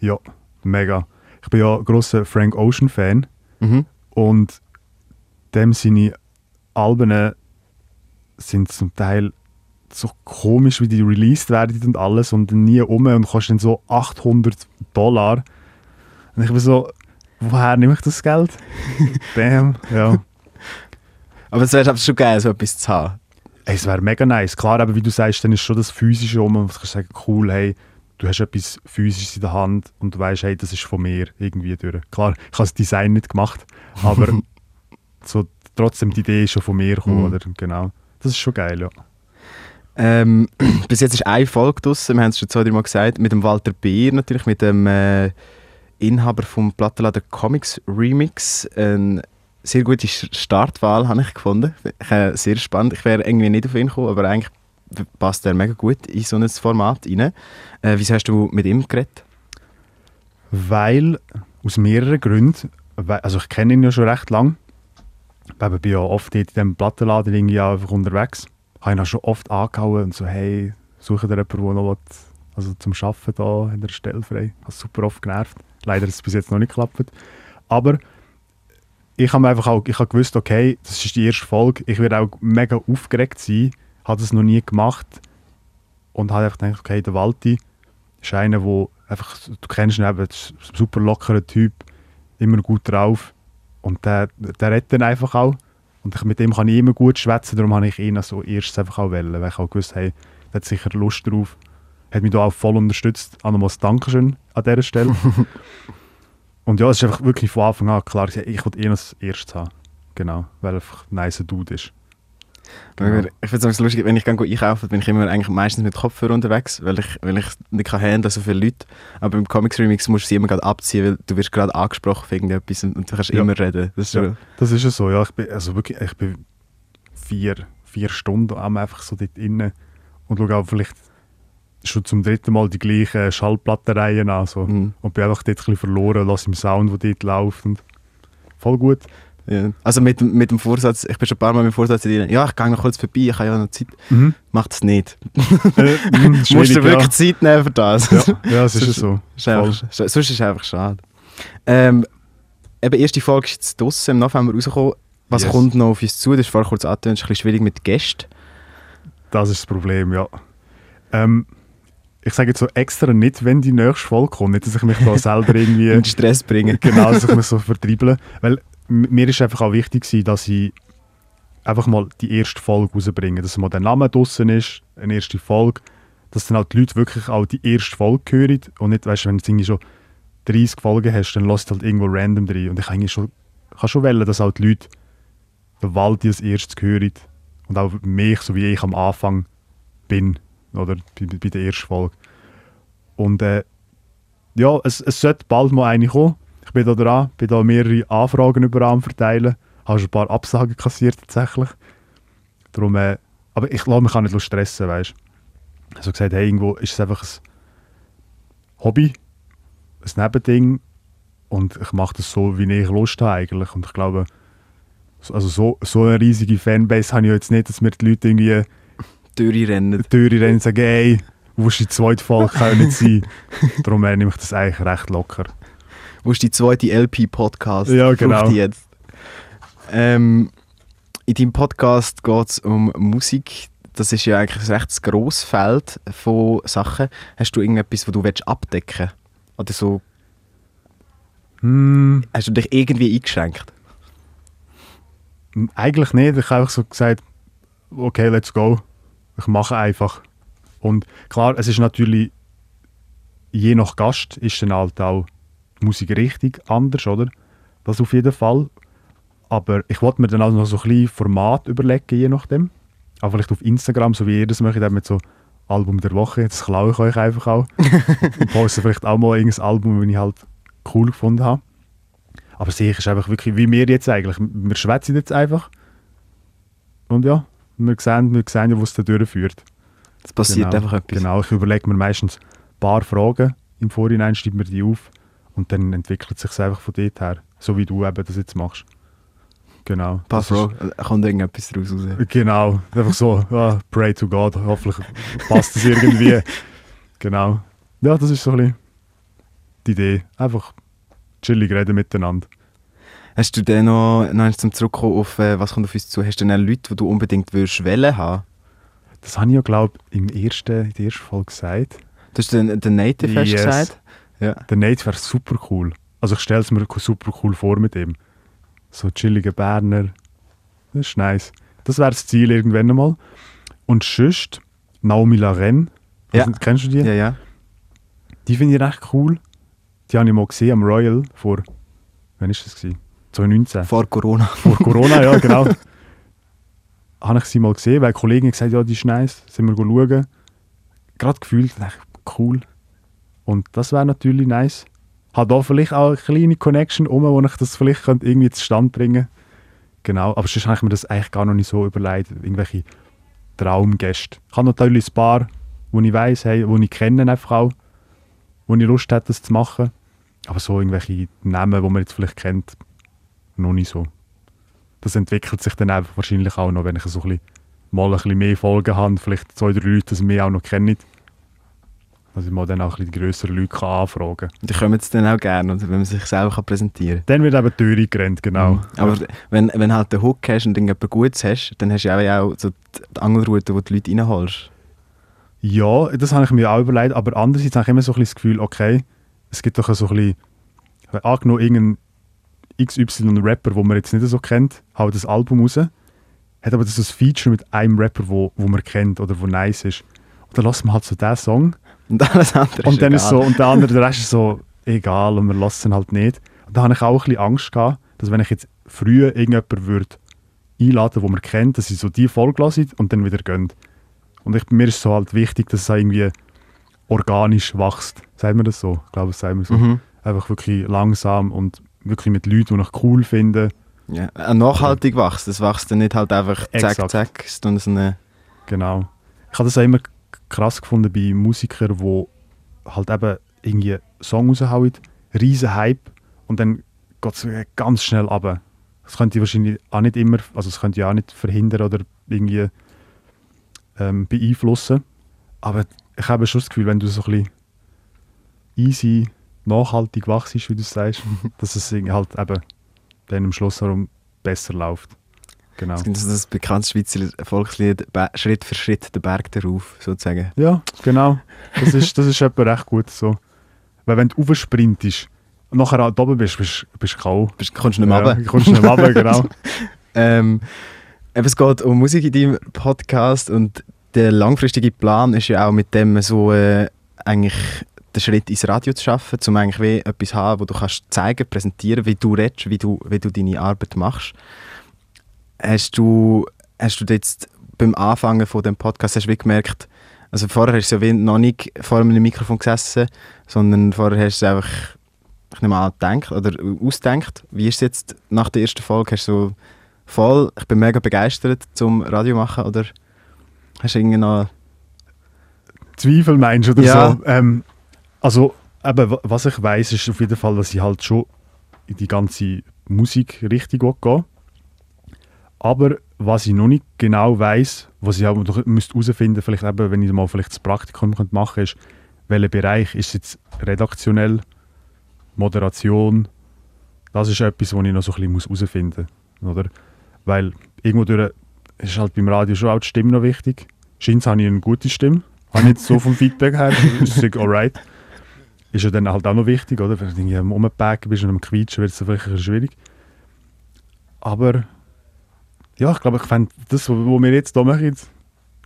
Ja, mega. Ich bin ja großer Frank Ocean Fan mhm. und dem seine Alben sind zum Teil so komisch, wie die released werden und alles und nie um und kostet dann so 800 Dollar. Und ich bin so, woher nehme ich das Geld? [LAUGHS] Bam, ja. Aber es wäre schon geil, so etwas zu haben. Hey, es wäre mega nice. Klar, aber wie du sagst, dann ist schon das Physische um und du kannst sagen, cool, hey, du hast etwas Physisches in der Hand und du weißt, hey, das ist von mir irgendwie durch. Klar, ich habe das Design nicht gemacht, aber [LAUGHS] so, trotzdem die Idee ist schon von mir gekommen, mhm. oder? Genau. Das ist schon geil, ja. Ähm, [CLEARS THROAT] bis jetzt ist eine Folge draussen, wir haben es schon zwei, drei Mal gesagt, mit dem Walter Beer natürlich, mit dem äh, Inhaber vom Plattenladen Comics Remix. Eine sehr gute Startwahl habe ich gefunden. Äh, sehr spannend. Ich wäre irgendwie nicht auf ihn gekommen, aber eigentlich passt er mega gut in so ein Format rein. Äh, wieso hast du mit ihm geredet? Weil, aus mehreren Gründen, also ich kenne ihn ja schon recht lange ich bin ja oft in diesem Plattenladen irgendwie einfach unterwegs. Ich habe ihn schon oft angehauen und so, hey, suche dir jemanden, der noch will, also zum Arbeiten da in der Stelle frei. Ich habe super oft genervt. Leider hat es bis jetzt noch nicht geklappt. Aber ich habe einfach auch ich habe gewusst, okay, das ist die erste Folge. Ich werde auch mega aufgeregt sein. Habe das noch nie gemacht. Und habe einfach gedacht, okay, der Walti ist einer, der einfach, du kennst ihn eben, ein super lockerer Typ, immer gut drauf. Und der, der redet dann einfach auch. Und ich, mit dem kann ich immer gut schwätzen, darum habe ich ihn also erst einfach auch wählen, weil ich auch gewusst hey, der hat sicher Lust drauf. Hat mich da auch voll unterstützt. Auch nochmals Dankeschön an dieser Stelle. [LAUGHS] und ja, es ist einfach wirklich von Anfang an klar, ich wollte ihn als erstes haben. Genau, weil er einfach ein nice Dude ist. Weil Ich finde es lustig, wenn ich gehe einkaufen, bin ich immer eigentlich meistens mit Kopfhörer unterwegs, weil ich, weil ich nicht kann handeln so viele Leute. Aber beim Comics Remix musst du sie immer gerade abziehen, weil du wirst gerade angesprochen für irgendetwas und, und du kannst Ja. immer reden. Das ist Ja. so, Das ist ja so, ja. Ich bin, also wirklich, ich bin vier, vier Stunden am einfach so dort innen und schaue auch vielleicht schon zum dritten Mal die gleichen Schallplattenreihen an. So. Mhm. Und bin einfach dort ein bisschen verloren, lasse im Sound, der dort läuft. Und voll gut. Ja. Also mit, mit dem Vorsatz, ich bin schon ein paar Mal mit dem Vorsatz ja, ich gehe noch kurz vorbei, ich habe ja noch Zeit. Mhm. Mach das nicht. [LAUGHS] Äh, mhm, [LAUGHS] Musst schwierig, du wirklich Zeit nehmen für das? Ja, ja, ja es ist ja so. Ist einfach, sonst ist es einfach schade. Ähm, eben, erste Folge ist jetzt draussen, im November rausgekommen. Was Yes. kommt noch auf uns zu? Das ist vorher kurz angetönt, ist ein bisschen schwierig mit Gästen. Das ist das Problem, ja. Ähm, ich sage jetzt so extra nicht, wenn die nächste Folge kommt, nicht, dass ich mich da [LAUGHS] selber irgendwie In Stress bringen. genau, dass ich mich so vertriebele. Weil mir ist einfach auch wichtig dass ich einfach mal die erste Folge rausbringe, dass mal der Name draussen ist, eine erste Folge, dass dann auch die Leute wirklich auch die erste Folge hören und nicht, weißt du, wenn du irgendwie schon 30 Folgen hast, dann lässt halt irgendwo random drin und ich kann schon, kann schon wählen, dass auch die Leute den Wald als erstes hören und auch mich, so wie ich am Anfang bin, oder bei, bei der ersten Folge. Und äh, ja, es, es sollte bald mal eine kommen. Ich bin da dran, bin da mehrere Anfragen über am verteilen, habe schon ein paar Absagen kassiert tatsächlich. Darum, äh, aber ich lasse mich auch nicht stressen, weißt du. Also gesagt, hey, irgendwo ist es einfach ein Hobby, ein Nebending und ich mache das so, wie ich Lust habe eigentlich. Und ich glaube, so- also so, so eine riesige Fanbase habe ich jetzt nicht, dass mir die Leute irgendwie Durchrennen. die Tür rennen und sagen, hey, wo ist die zweite Folge, kann ja nicht sein. [LAUGHS] Darum äh, nehme ich das eigentlich recht locker. Wo ist die zweite LP-Podcast? Ja, genau. Jetzt. Ähm, in deinem Podcast geht es um Musik. Das ist ja eigentlich ein recht grosses Feld von Sachen. Hast du irgendetwas, was du willst abdecken Oder so, Hm, hast du dich irgendwie eingeschränkt? eigentlich nicht. Ich habe einfach so gesagt, okay, let's go. Ich mache einfach. Und klar, es ist natürlich, je nach Gast ist dann halt auch die Musik richtig anders, oder? Das auf jeden Fall. Aber ich wollte mir dann auch noch so ein bisschen Format überlegen, je nachdem. Auch vielleicht auf Instagram, so wie ihr das macht, dann mit so Album der Woche. Das klaue ich euch einfach auch. [LAUGHS] und poste vielleicht auch mal irgendein Album, das ich halt cool gefunden habe. Aber sicher ist einfach wirklich, wie wir jetzt eigentlich. Wir schwätzen jetzt einfach. Und ja, wir sehen, wir sehen ja, wo es da durchführt. Es passiert genau, einfach etwas. Genau, ich überlege mir meistens ein paar Fragen im Vorhinein, schreibe mir die auf und dann entwickelt sich einfach von dort her. So wie du eben das jetzt machst. Genau. Das ist- Fragen, äh, kommt irgendetwas daraus raus. Genau, einfach so, ja, pray to God, hoffentlich passt es irgendwie. [LAUGHS] genau. Ja, das ist so ein bisschen die Idee. Einfach chillig reden miteinander. Hast du denn noch, noch eins zum Zurückkommen auf, äh, was kommt auf uns zu, hast du denn Leute, die du unbedingt würdest wollen haben? Das habe ich ja, glaube ich, im ersten, in der ersten Folge gesagt. Du hast den, den Native Yes. gesagt? Ja. Der Nate wäre super cool. Also ich stelle es mir super cool vor mit ihm. So chillige Berner. Das ist nice. Das wäre das Ziel irgendwann einmal. Und sonst Naomi Laren. Ja. Kennst du die? Ja, ja. Die finde ich recht cool. Die habe ich mal gesehen am Royal vor, wann ist das gewesen? 2019. Vor Corona. Vor Corona, ja [LAUGHS] genau. habe ich sie mal gesehen, weil eine Kollegin gesagt ja, die ist nice. Sind wir schauen. Gerade gefühlt, ich, cool. Und das wäre natürlich nice. Hat da vielleicht auch eine kleine Connection um, wo ich das vielleicht könnte irgendwie zustande bringen Genau, aber sonst habe ich mir das eigentlich gar noch nicht so überlegt. Irgendwelche Traumgäste. Ich habe natürlich ein paar, wo ich weiss, hey, wo ich kenne einfach auch, wo ich Lust hätte, das zu machen. Aber so irgendwelche Namen, die man jetzt vielleicht kennt, noch nicht so. Das entwickelt sich dann einfach wahrscheinlich auch noch, wenn ich so ein bisschen, mal ein bisschen mehr Folgen habe, vielleicht zwei, drei Leute, die mich auch noch kennen. Dass ich mal dann auch ein bisschen grössere Leute kann anfragen kann. Die kommen jetzt dann auch gerne, oder wenn man sich selber kann präsentieren Dann wird eben die Tür eingerannt, genau. Mhm. Aber wenn, wenn halt den Hook hast und irgendetwas Gutes hast, dann hast du ja auch so die Angelroute, wo die Leute reinholst. Ja, das habe ich mir auch überlegt, aber andererseits habe ich immer so ein bisschen das Gefühl, okay, es gibt doch so ein bisschen, angenommen irgendein XY-Rapper, den man jetzt nicht so kennt, haut das Album raus, hat aber das so ein Feature mit einem Rapper, wo, wo man kennt oder wo nice ist. Und dann lässt man halt so diesen Song Und alles andere und dann egal. ist so, und der andere, der Rest ist so, egal, und lässt ihn halt nicht. Und da habe ich auch ein bisschen Angst gehabt, dass wenn ich jetzt früher irgendjemand würde einladen, die man kennt, dass sie so die Folge hören und dann wieder gehen. Und ich, mir ist so halt wichtig, dass es irgendwie organisch wächst. Sagt man das so? Ich glaube, das sagen wir so. Mhm. Einfach wirklich langsam und wirklich mit Leuten, die ich cool finde. Ja. Äh, Nachhaltig wächst. Das wächst dann nicht halt einfach zack, Exakt. zack, sondern so eine... Genau. Ich habe das auch immer krass gefunden bei Musikern, die halt eben irgendwie Song raushauen, riesen Hype und dann geht es ganz schnell runter. Das könnte wahrscheinlich auch nicht immer, also das könnte ja auch nicht verhindern oder irgendwie ähm, beeinflussen. Aber ich habe schon das Gefühl, wenn du so ein bisschen easy, nachhaltig wachst, wie du sagst, [LAUGHS] dass es halt eben dann am Schluss herum besser läuft. Genau. Gibt so das bekannte Schweizer Volkslied «Be- «Schritt für Schritt der Berg darauf», sozusagen. Ja, genau. Das ist, das ist etwa recht gut so. Weil wenn du aufsprintest und nachher da oben bist, bist bist du K.O. Bist- Kommst du nicht mehr ja, runter. kommst du nicht mehr runter, genau. [LAUGHS] Ähm, es geht um Musik in deinem Podcast und der langfristige Plan ist ja auch mit dem so äh, eigentlich den Schritt ins Radio zu schaffen, um eigentlich wie etwas zu haben, wo du kannst zeigen, präsentieren, wie du redest, wie du, wie du deine Arbeit machst. Hast du, hast du jetzt beim Anfangen von dem Podcast hast du gemerkt, also vorher hast du ja noch nicht vor einem Mikrofon gesessen, sondern vorher hast du es einfach, ich nehme an, gedacht oder ausgedacht. Wie ist es jetzt nach der ersten Folge? Hast du so voll, ich bin mega begeistert zum Radio machen oder hast du irgendwie noch... Zweifel meinst oder Ja. so? Ähm, also, eben, wa- was ich weiß, ist auf jeden Fall, dass ich halt schon in die ganze Musikrichtung gehe. Aber was ich noch nicht genau weiß, was ich auch noch müsste herausfinden vielleicht eben, wenn ich mal vielleicht das Praktikum könnte machen ist, welcher Bereich ist jetzt redaktionell, Moderation. Das ist etwas, was ich noch so ein bisschen muss herausfinden muss. Oder? Weil irgendwo durch ist halt beim Radio schon auch die Stimme noch wichtig. Scheint habe ich eine gute Stimme. Habe ich jetzt so vom Feedback her, [LAUGHS] ist es alright. Ist ja dann halt auch noch wichtig, oder? Wenn du irgendwie am Umpacken bist und am Quietschen, wird es vielleicht ein schwierig. Aber ja, ich glaube, ich fände das, was wir jetzt hier machen,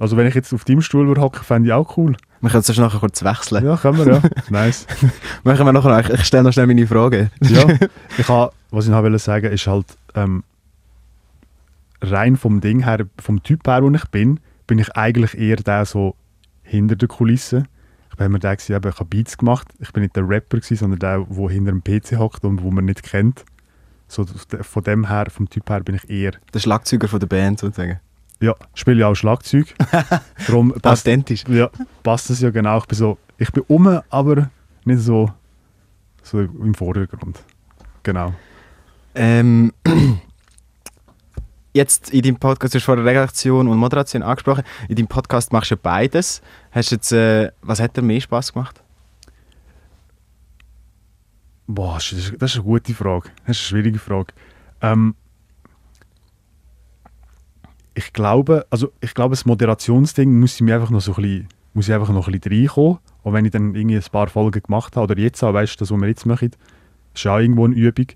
also wenn ich jetzt auf deinem Stuhl würde hocken, fände ich auch cool. Wir können es nachher kurz wechseln. Ja, können wir, ja. [LAUGHS] nice. Machen [LAUGHS] wir nachher, ich- ich stelle noch schnell meine Frage. ja, [LAUGHS] ich ha, was ich noch wollte sagen, ist halt ähm, rein vom Ding her, vom Typ her, wo ich bin, bin ich eigentlich eher der so hinter der Kulisse. Ich war immer der, gewesen, ich habe Beats gemacht. Ich bin nicht der Rapper, gewesen, sondern der, der hinter dem PC hockt und wo man nicht kennt. So, von dem her, vom Typ her bin ich eher. Der Schlagzeuger von der Band sozusagen. Ja, spiele ja auch Schlagzeug. [LAUGHS] Darum passt, Authentisch. ja, passt das ja genau. Ich bin so, ich bin um, aber nicht so, so im Vordergrund. Genau. Ähm, [CLEARS THROAT] jetzt in deinem Podcast, du hast vorher Redaktion und Moderation angesprochen. In deinem Podcast machst du beides. Hast du jetzt, äh, was hat dir mehr Spaß gemacht? Boah, das ist, eine gute Frage. Das ist eine schwierige Frage. Ähm, ich glaube, also ich glaube, das Moderationsding muss ich mir einfach noch so ein bisschen, muss ich einfach noch ein bisschen reinkommen. Und wenn ich dann irgendwie ein paar Folgen gemacht habe, oder jetzt auch, weißt du, das, was wir jetzt machen, ist auch irgendwo eine Übung,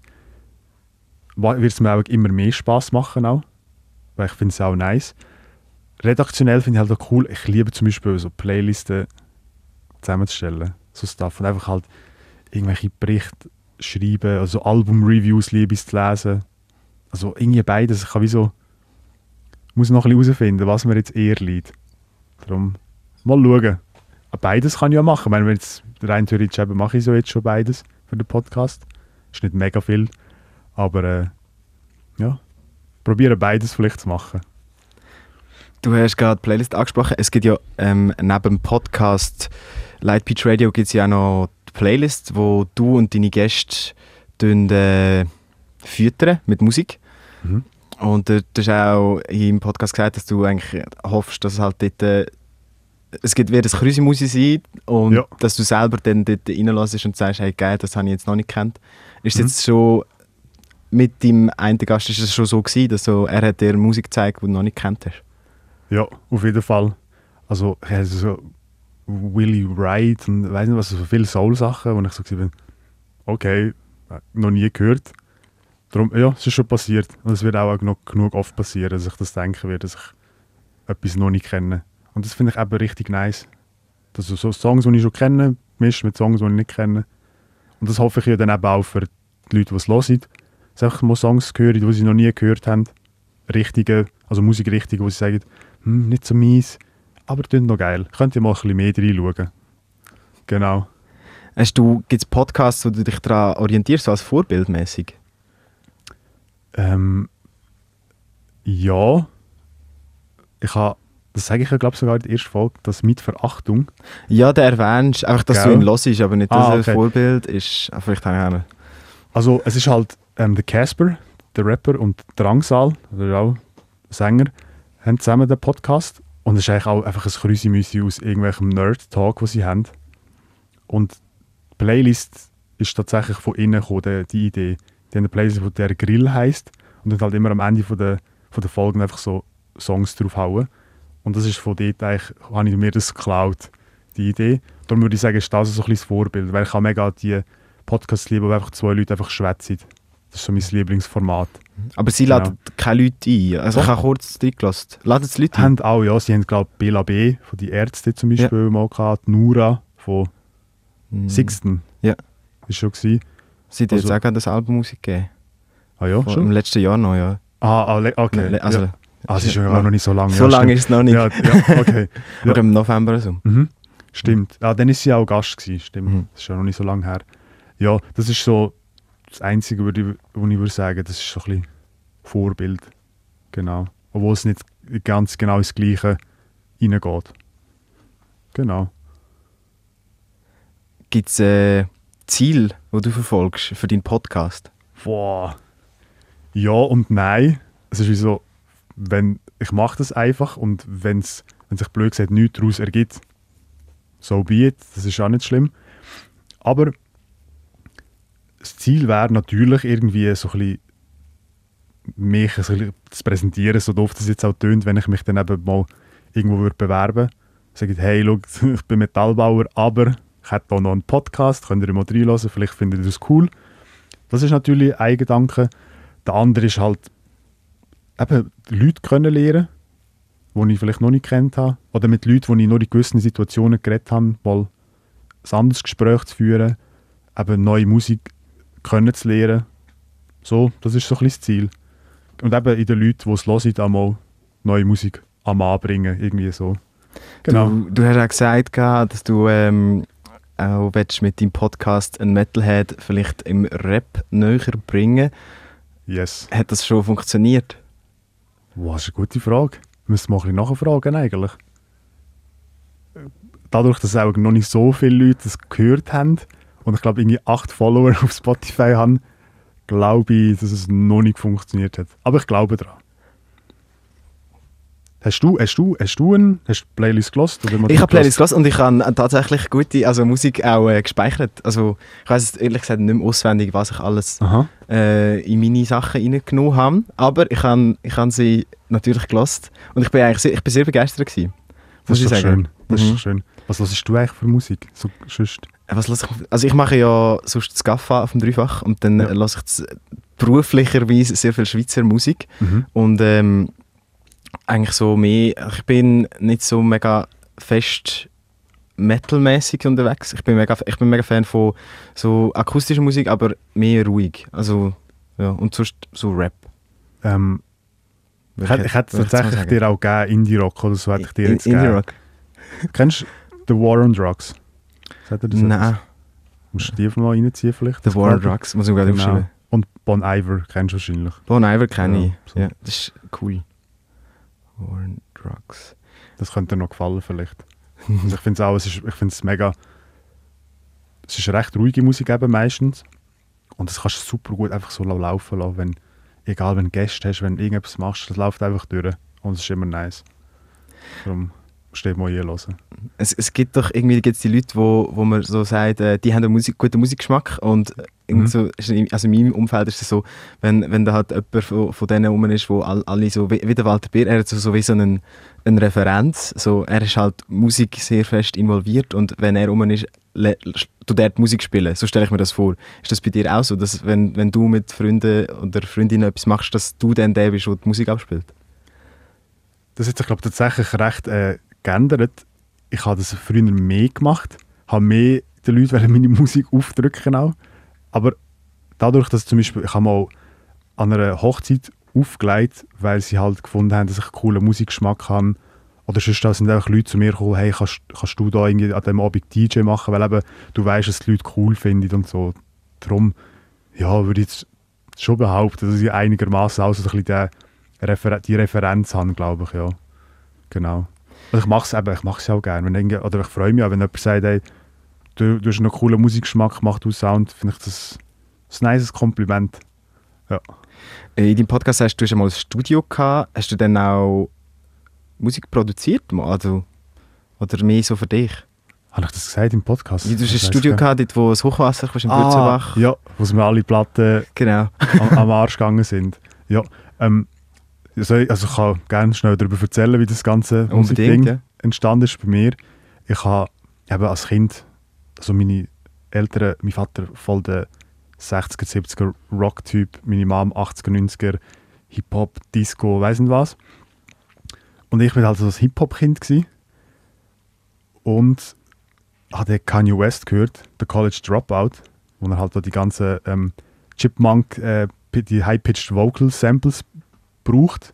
wird es mir auch immer mehr Spaß machen auch. Weil ich finde es auch nice. Redaktionell finde ich halt auch cool. Ich liebe zum Beispiel so Playlisten zusammenzustellen. So Stuff. Und einfach halt irgendwelche Berichte schreiben, also Album-Reviews liebe ich zu lesen. Also irgendwie beides. Ich kann wie so, muss noch ein bisschen herausfinden, was mir jetzt eher liegt. Darum mal schauen. Aber Beides kann ich ja machen. Ich meine, wenn jetzt rein theoretisch eben mache ich so jetzt schon beides für den Podcast. Ist nicht mega viel, aber äh, ja, probiere beides vielleicht zu machen. Du hast gerade Playlist angesprochen. Es gibt ja ähm, neben dem Podcast Lightpeach Radio gibt es ja auch noch Playlist, wo du und deine Gäste tun, äh, füttern mit Musik. Mhm. Und äh, du hast auch im Podcast gesagt, dass du eigentlich hoffst, dass es halt dort äh, es gibt wird ein Krüsimusi sein und Ja. dass du selber dann dort reinlässt und sagst, hey geil, das habe ich jetzt noch nicht gekannt. Ist es Mhm. jetzt schon mit deinem einen Gast ist es schon so gewesen, dass so, er hat dir Musik gezeigt, die du noch nicht kennt hast? Ja, auf jeden Fall. Also, ich habe so Willie Wright und weiß nicht was, so viele Soul-Sachen, wo ich so bin, okay, äh, noch nie gehört. Darum, ja, es ist schon passiert. Und es wird auch noch genug oft passieren, dass ich das denken werde, dass ich etwas noch nicht kenne. Und das finde ich eben richtig nice. Dass so so Songs, die ich schon kenne, mischt mit Songs, die ich nicht kenne. Und das hoffe ich ja dann eben auch für die Leute, die es hören. Dass einfach mal Songs hören, die sie noch nie gehört haben. Richtungen, also Musikrichtungen, wo sie sagen, hm, nicht so mies, aber klingt noch geil. Könnt ihr mal ein bisschen mehr reinschauen. Genau. Hast du, gibt es Podcasts, wo du dich daran orientierst, so als vorbildmäßig? Ähm, ja. Ich habe, das sage ich ja, glaube sogar in der ersten Folge, das mit Verachtung. Ja, der erwähnst, einfach, dass Gell? du ihn hörst, aber nicht, dass Ah, er ein okay. Vorbild ist. Ah, Vielleicht habe ich. Also es ist halt ähm, der Casper, der Rapper und Drangsal, der auch Sänger, haben zusammen den Podcast und es ist eigentlich auch einfach ein Krüsimüsi aus irgendwelchem Nerd-Talk, den sie haben. Und die Playlist ist tatsächlich von innen gekommen, die, die Idee. Die haben eine Playlist, die der Grill heisst und dann halt immer am Ende von der, von der Folgen einfach so Songs draufhauen. Und das ist von dort eigentlich, habe ich mir das geklaut, die Idee. Darum würde ich sagen, ist das so ein bisschen das Vorbild, weil ich habe mega die Podcasts lieben, wo einfach zwei Leute einfach schwätzen. Das ist so mein Lieblingsformat. Aber sie Genau. laden keine Leute ein. Also ich habe kurz reingelassen. Laden sie Leute ein? Haben auch, ja, sie haben glaube ich Bela B. von die Ärzte zum Beispiel mal gehabt, Nura von Hm. Sixten. Ja. Ist schon gewesen. Sie hat jetzt Also- auch gerade das Album rausgegeben. Ah ja, Vor- schon? Im letzten Jahr noch, ja. Ah, ah okay. Also, ja. ah, es ist ja ja. noch nicht so lange. So ja, lange stimmt. ist es noch nicht. Ja, ja, okay. [LAUGHS] ja. Oder im November so. Mhm. Stimmt. Ja, dann ist sie auch Gast gewesen, stimmt. Mhm. Das ist ja noch nicht so lange her. Ja, das ist so das Einzige, würde ich- wo ich würde sagen, das ist so ein bisschen Vorbild. Genau. Obwohl es nicht ganz genau ins Gleiche reingeht. Genau. Gibt es äh, Ziel, die du verfolgst für deinen Podcast? Boah. Ja und nein. Es ist wie so, wenn ich mache das einfach und wenn's, wenn sich blöd gesagt nichts daraus ergibt, so be it, das ist auch nicht schlimm. Aber das Ziel wäre natürlich irgendwie so ein bisschen mich ein zu präsentieren, so doof das jetzt auch tönt, wenn ich mich dann eben mal irgendwo würde bewerben würde. hey, schau, [LAUGHS] ich bin Metallbauer, aber ich hätte hier noch einen Podcast, könnt ihr mal reinhören, vielleicht findet ihr das cool. Das ist natürlich ein Gedanke. Der andere ist halt, eben Leute können lernen, die ich vielleicht noch nicht kennt habe. Oder mit Leuten, die ich noch in gewissen Situationen geredet habe, mal ein anderes Gespräch zu führen, eben neue Musik können zu lernen. So, das ist so ein bisschen das Ziel. Und eben in den Leuten, die es hören, auch mal neue Musik am Anbringen, irgendwie so. Genau. Du, du hast auch gesagt, dass du ähm, auch willst mit deinem Podcast einen Metalhead vielleicht im Rap näher bringen Yes. Hat das schon funktioniert? Wow, das ist eine gute Frage. Müssen wir mal ein bisschen nachfragen eigentlich. Dadurch, dass auch noch nicht so viele Leute das gehört haben und ich glaube irgendwie acht Follower [LAUGHS] auf Spotify haben, glaube ich, dass es noch nicht funktioniert hat. Aber ich glaube daran. Hast du, hast du, hast du ein, hast du Playlist gelost? Ich habe Playlist gehört und ich habe tatsächlich gute also Musik auch äh, gespeichert. Also ich weiß ehrlich gesagt nicht mehr auswendig, was ich alles äh, in meine Sachen reingenommen habe. Aber ich habe ich sie natürlich gelost und ich bin eigentlich sehr, ich bin sehr begeistert gewesen. Das Muss ist ich sagen. schön. Das ist Mhm. doch schön. Was hörst du eigentlich für Musik? So, sonst? Was lass ich, also ich mache ja sonst das Gaffa auf dem Dreifach und dann Ja. lasse ich beruflicherweise sehr viel Schweizer Musik Mhm. und ähm, eigentlich so mehr, ich bin nicht so mega fest metalmäßig unterwegs. Ich bin mega, ich bin mega Fan von so akustischer Musik, aber mehr ruhig. Also ja und sonst so Rap. Ähm, ich, hätte- ich hätte tatsächlich dir auch gegeben, Indie-Rock oder so hätte ich dir jetzt gegeben. Indie-Rock? Kennst du The War on Drugs? Sagt dir das? Nein, Musst du die mal reinziehen vielleicht? The War on. Drugs, muss ich gerade Genau. aufschreiben. Und Bon Iver kennst du wahrscheinlich. Bon Iver kenne Ja, ich. so. Ja, das ist cool. War on Drugs. Das könnte dir noch gefallen vielleicht. Also ich finde es auch, es ist, ich finde es mega... Es ist recht ruhige Musik eben meistens. Und das kannst du super gut einfach so laufen lassen, wenn, egal wenn du Gäste hast, wenn du irgendetwas machst, das läuft einfach durch. Und es ist immer nice. Darum steht mal hier hören. Es, es gibt doch irgendwie gibt's die Leute, wo, wo man so sagt, äh, die haben einen Musik, guten Musikgeschmack und äh, Mhm. so, ist in- also in meinem Umfeld ist es so, wenn, wenn da halt jemand von, von denen rum ist, wo all, alle so, wie, wie der Walter Bier, er hat so, so wie so einen, einen Referenz, so, er ist halt Musik sehr fest involviert und wenn er rum ist, le- tut er die Musik spielen, so stelle ich mir das vor. Ist das bei dir auch so, dass wenn, wenn du mit Freunden oder Freundinnen etwas machst, dass du dann der bist, der die Musik abspielt? Das glaube ich, tatsächlich recht äh, geändert. Ich habe das früher mehr gemacht, habe mehr den Leuten meine Musik aufdrücken auch. Aber dadurch, dass zum Beispiel, ich habe mal an einer Hochzeit aufgelegt, weil sie halt gefunden haben, dass ich einen coolen Musikgeschmack habe. Oder sonst sind einfach Leute zu mir gekommen, hey, kannst, kannst du da irgendwie an dem Abend DJ machen, weil eben du weißt, dass die Leute cool finden und so. Darum, ja, würde ich jetzt schon behaupten, dass ich einigermaßen auch so ein bisschen den Refer die Referenz habe, glaube ich, ja. Genau. Und ich mache es eben, ich mache es auch gerne. Wenn oder ich freue mich auch, wenn jemand sagt, hey, du, du hast einen coolen Musikgeschmack, mach du Sound, finde ich das ein nice Kompliment. Ja. Äh, In deinem Podcast hast du hast einmal ein Studio gehabt. Hast du dann auch Musik produziert? mal? Also, oder mehr so für dich? Habe ich das gesagt im Podcast? Du hast ein Studio gehabt, dort wo das Hochwasser kam. Butzenbach. Ah, ja, wo mir alle Platten Genau. am, am Arsch gegangen sind. Ja, ähm, also ich kann gerne schnell darüber erzählen, wie das ganze Musikding ja. entstanden ist bei mir. Ich habe eben als Kind, also meine Eltern, mein Vater voll der 60er, 70er Rock-Typ, meine Mom 80er, 90er Hip-Hop, Disco, weiss nicht was. Und ich war halt so das Hip-Hop-Kind und habe Kanye West gehört, der College Dropout, wo er halt die ganzen ähm, Chipmunk, äh, die high-pitched Vocal Samples braucht.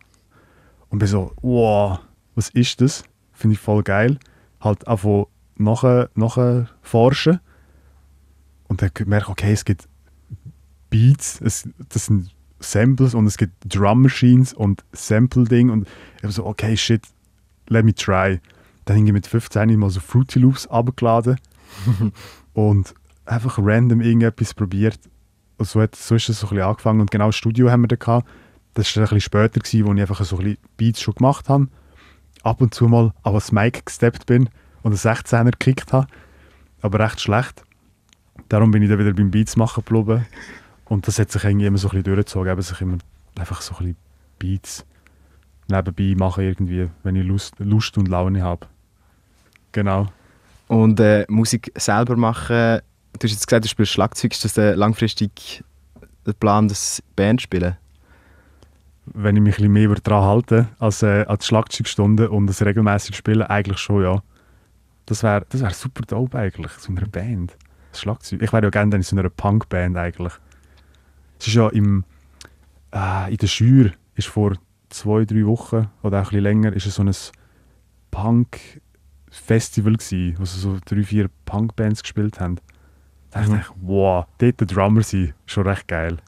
Und bin so, wow, was ist das? Finde ich voll geil. Halt einfach nachher, nachher forschen. Und dann merke ich, okay, es gibt Beats, es, das sind Samples und es gibt Drum Machines und Sample-Ding. Und ich war so, okay, shit, let me try. Dann habe ich mit 15 mal so Fruity Loops abgeladen [LAUGHS] und einfach random irgendetwas probiert. Und so, hat, so ist es so ein bisschen angefangen. Und genau das Studio haben wir da gehabt. Das war ein bisschen später, wo ich einfach so ein Beats schon gemacht habe. Ab und zu mal auf das Mic gesteppt bin und einen 16er gekickt habe. Aber recht schlecht. Darum bin ich dann wieder beim Beats machen geblieben. Und das hat sich irgendwie immer so ein bisschen durchgezogen. Eben sich immer einfach so ein bisschen Beats nebenbei machen irgendwie, wenn ich Lust, Lust und Laune habe. Genau. Und äh, Musik selber machen, du hast jetzt gesagt, du spielst Schlagzeug. Ist das langfristig der Plan, das Band spielen? Wenn ich mich ein bisschen mehr daran halte, als äh, an die Schlagzeugstunde und das regelmäßig spielen, eigentlich schon, ja. Das wäre das wär super dope eigentlich, so eine Band. Das Schlagzeug. Ich wäre ja gerne dann in so einer Punkband eigentlich. Es ist ja im, äh, in der Schür, ist vor zwei, drei Wochen oder auch ein bisschen länger, ist es so ein Punk-Festival gewesen, wo sie so drei, vier Punkbands gespielt haben. Da dachte Mhm. ich, wow, dort der Drummer sein, schon recht geil.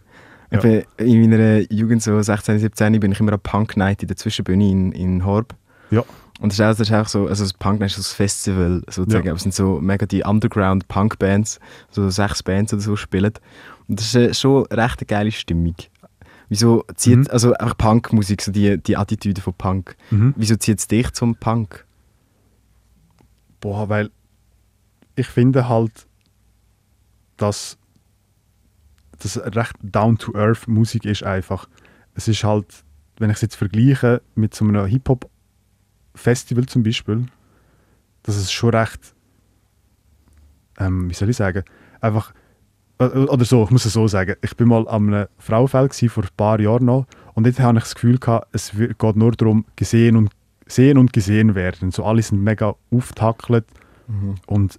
Ja. Ich bin in meiner Jugend, so 16, 17, bin ich immer an Punk Night in der Zwischenbühne in, in Horb. Ja. Und das ist auch, das ist auch so, also das Punk Night ist so ein Festival sozusagen, Ja. aber es sind so mega die Underground Punk Bands, so sechs Bands oder so spielen. Und das ist schon recht eine geile Stimmung. Wieso zieht, Mhm. also auch Punkmusik, so die, die Attitüde von Punk, Mhm. wieso zieht es dich zum Punk? Boah, weil ich finde halt, dass das recht down-to-earth Musik ist einfach. Es ist halt, wenn ich es jetzt vergleiche mit so einem Hip-Hop-Festival zum Beispiel, dass es schon recht, ähm, wie soll ich sagen, einfach, äh, oder so, ich muss es so sagen, ich bin mal an einem Frauenfeld vor ein paar Jahren noch und dort habe ich das Gefühl gehabt, es geht nur darum, gesehen und, sehen und gesehen werden. So alle sind mega auftackelt und sch-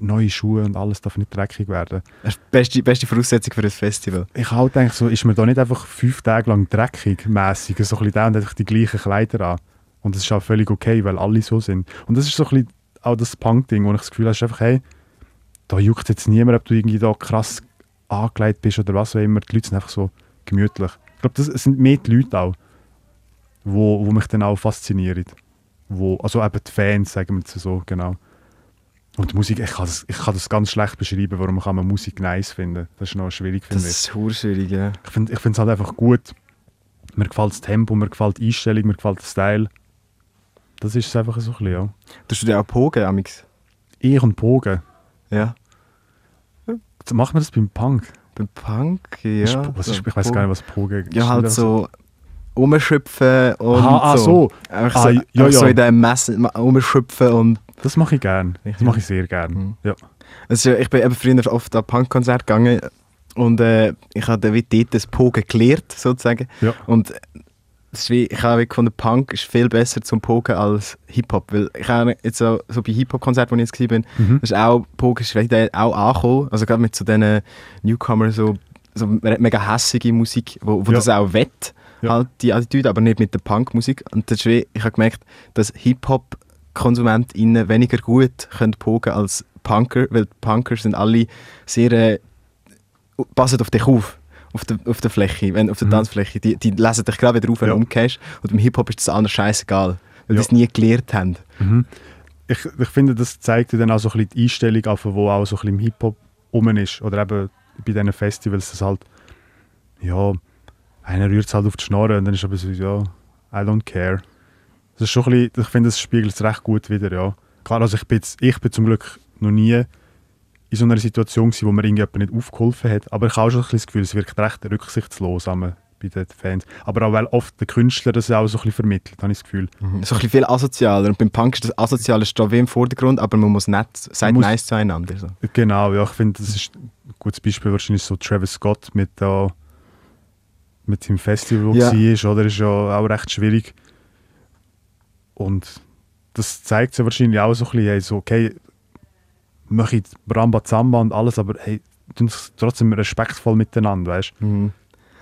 neue Schuhe und alles darf nicht dreckig werden. Das ist die beste, beste Voraussetzung für ein Festival. Ich halt denke so, ist man da nicht einfach fünf Tage lang dreckig mäßig, so ein bisschen da und einfach die gleichen Kleider an. Und das ist auch völlig okay, weil alle so sind. Und das ist so ein bisschen auch das Punk-Ding, wo ich das Gefühl habe, einfach, hey, da juckt jetzt niemand, ob du irgendwie da krass angelegt bist oder was auch immer. Die Leute sind einfach so gemütlich. Ich glaube, das sind mehr die Leute auch, wo, wo mich dann auch faszinieren. Wo, also eben die Fans, sagen wir es so, genau. Und die Musik, ich kann, das, ich kann das ganz schlecht beschreiben, warum kann man Musik nice finden. Das ist noch schwierig, Das finde ich. ist urschwierig, ja. Ich finde ich es halt einfach gut. Mir gefällt das Tempo, mir gefällt die Einstellung, mir gefällt der Style. Das ist es einfach so ein bisschen, ja. Tust du dir auch Pogen, Amix? Ich und Bogen. Ja. Macht man das beim Punk? Beim Punk, ja. Was ist, ich weiß gar nicht, was Bogen ist. Ja, halt das so rumschöpfen und Aha, ah, so. Ah, so, ja, einfach so ja. in Messer ma- rumschöpfen und... Das mache ich gern. Das Ja. mache ich sehr gern. Mhm. Ja. Ja, ich bin eben früher oft an Punkkonzerte gegangen und äh, ich habe wie dort das Pogen gelernt, sozusagen. Ja. Und ist wie, ich habe gefunden, Punk ist viel besser zum Pogen als Hip-Hop. Weil ich habe jetzt so, so bei Hip-Hop-Konzerten, wo ich jetzt war, Mhm. ist auch, Pogen ist vielleicht auch angekommen. Also gerade mit so diesen Newcomern, so, so me- mega hässige Musik, wo, wo Ja. das auch wett. Ja. halt die Attitüde, aber nicht mit der Punkmusik. Und das ist wie, ich habe gemerkt, dass Hip-Hop-KonsumentInnen weniger gut können pogen als Punker, weil Punker sind alle sehr, äh, passen auf dich auf. Auf der, auf der Fläche, wenn, auf der Mhm. Tanzfläche. Die, die lesen dich gerade wieder auf, wenn Ja. du umgehst. Und beim Hip-Hop ist das alles scheißegal, weil Ja. die es nie gelernt haben. Mhm. Ich, ich finde, das zeigt ja dann auch so ein bisschen die Einstellung, auf, wo auch so ein bisschen im Hip-Hop rum ist. Oder eben bei diesen Festivals, das halt, ja, einer rührt es halt auf die Schnorre und dann ist aber so, ja, I don't care. Das ist schon ein bisschen, ich finde, das spiegelt es recht gut wieder, ja. Klar, also ich bin, jetzt, ich bin zum Glück noch nie in so einer Situation gewesen, wo mir irgendjemand nicht aufgeholfen hat. Aber ich habe auch schon ein bisschen das Gefühl, es wirkt recht rücksichtslos bei den Fans. Aber auch weil oft der Künstler das auch so ein bisschen vermittelt, habe ich das Gefühl. So ein bisschen viel asozialer. Und beim Punk ist das Asoziale steht wie im Vordergrund, aber man muss nett, sagt muss- nice zueinander. So. Genau, ja, ich finde, das ist ein gutes Beispiel wahrscheinlich so Travis Scott mit, da mit dem Festival, Ja. war, oder? Ist ja auch recht schwierig. Und das zeigt ja wahrscheinlich auch so ein bisschen, hey, so, okay, mache ich Ramba Zamba und alles, aber hey, tun es trotzdem respektvoll miteinander, weißt du? Mhm.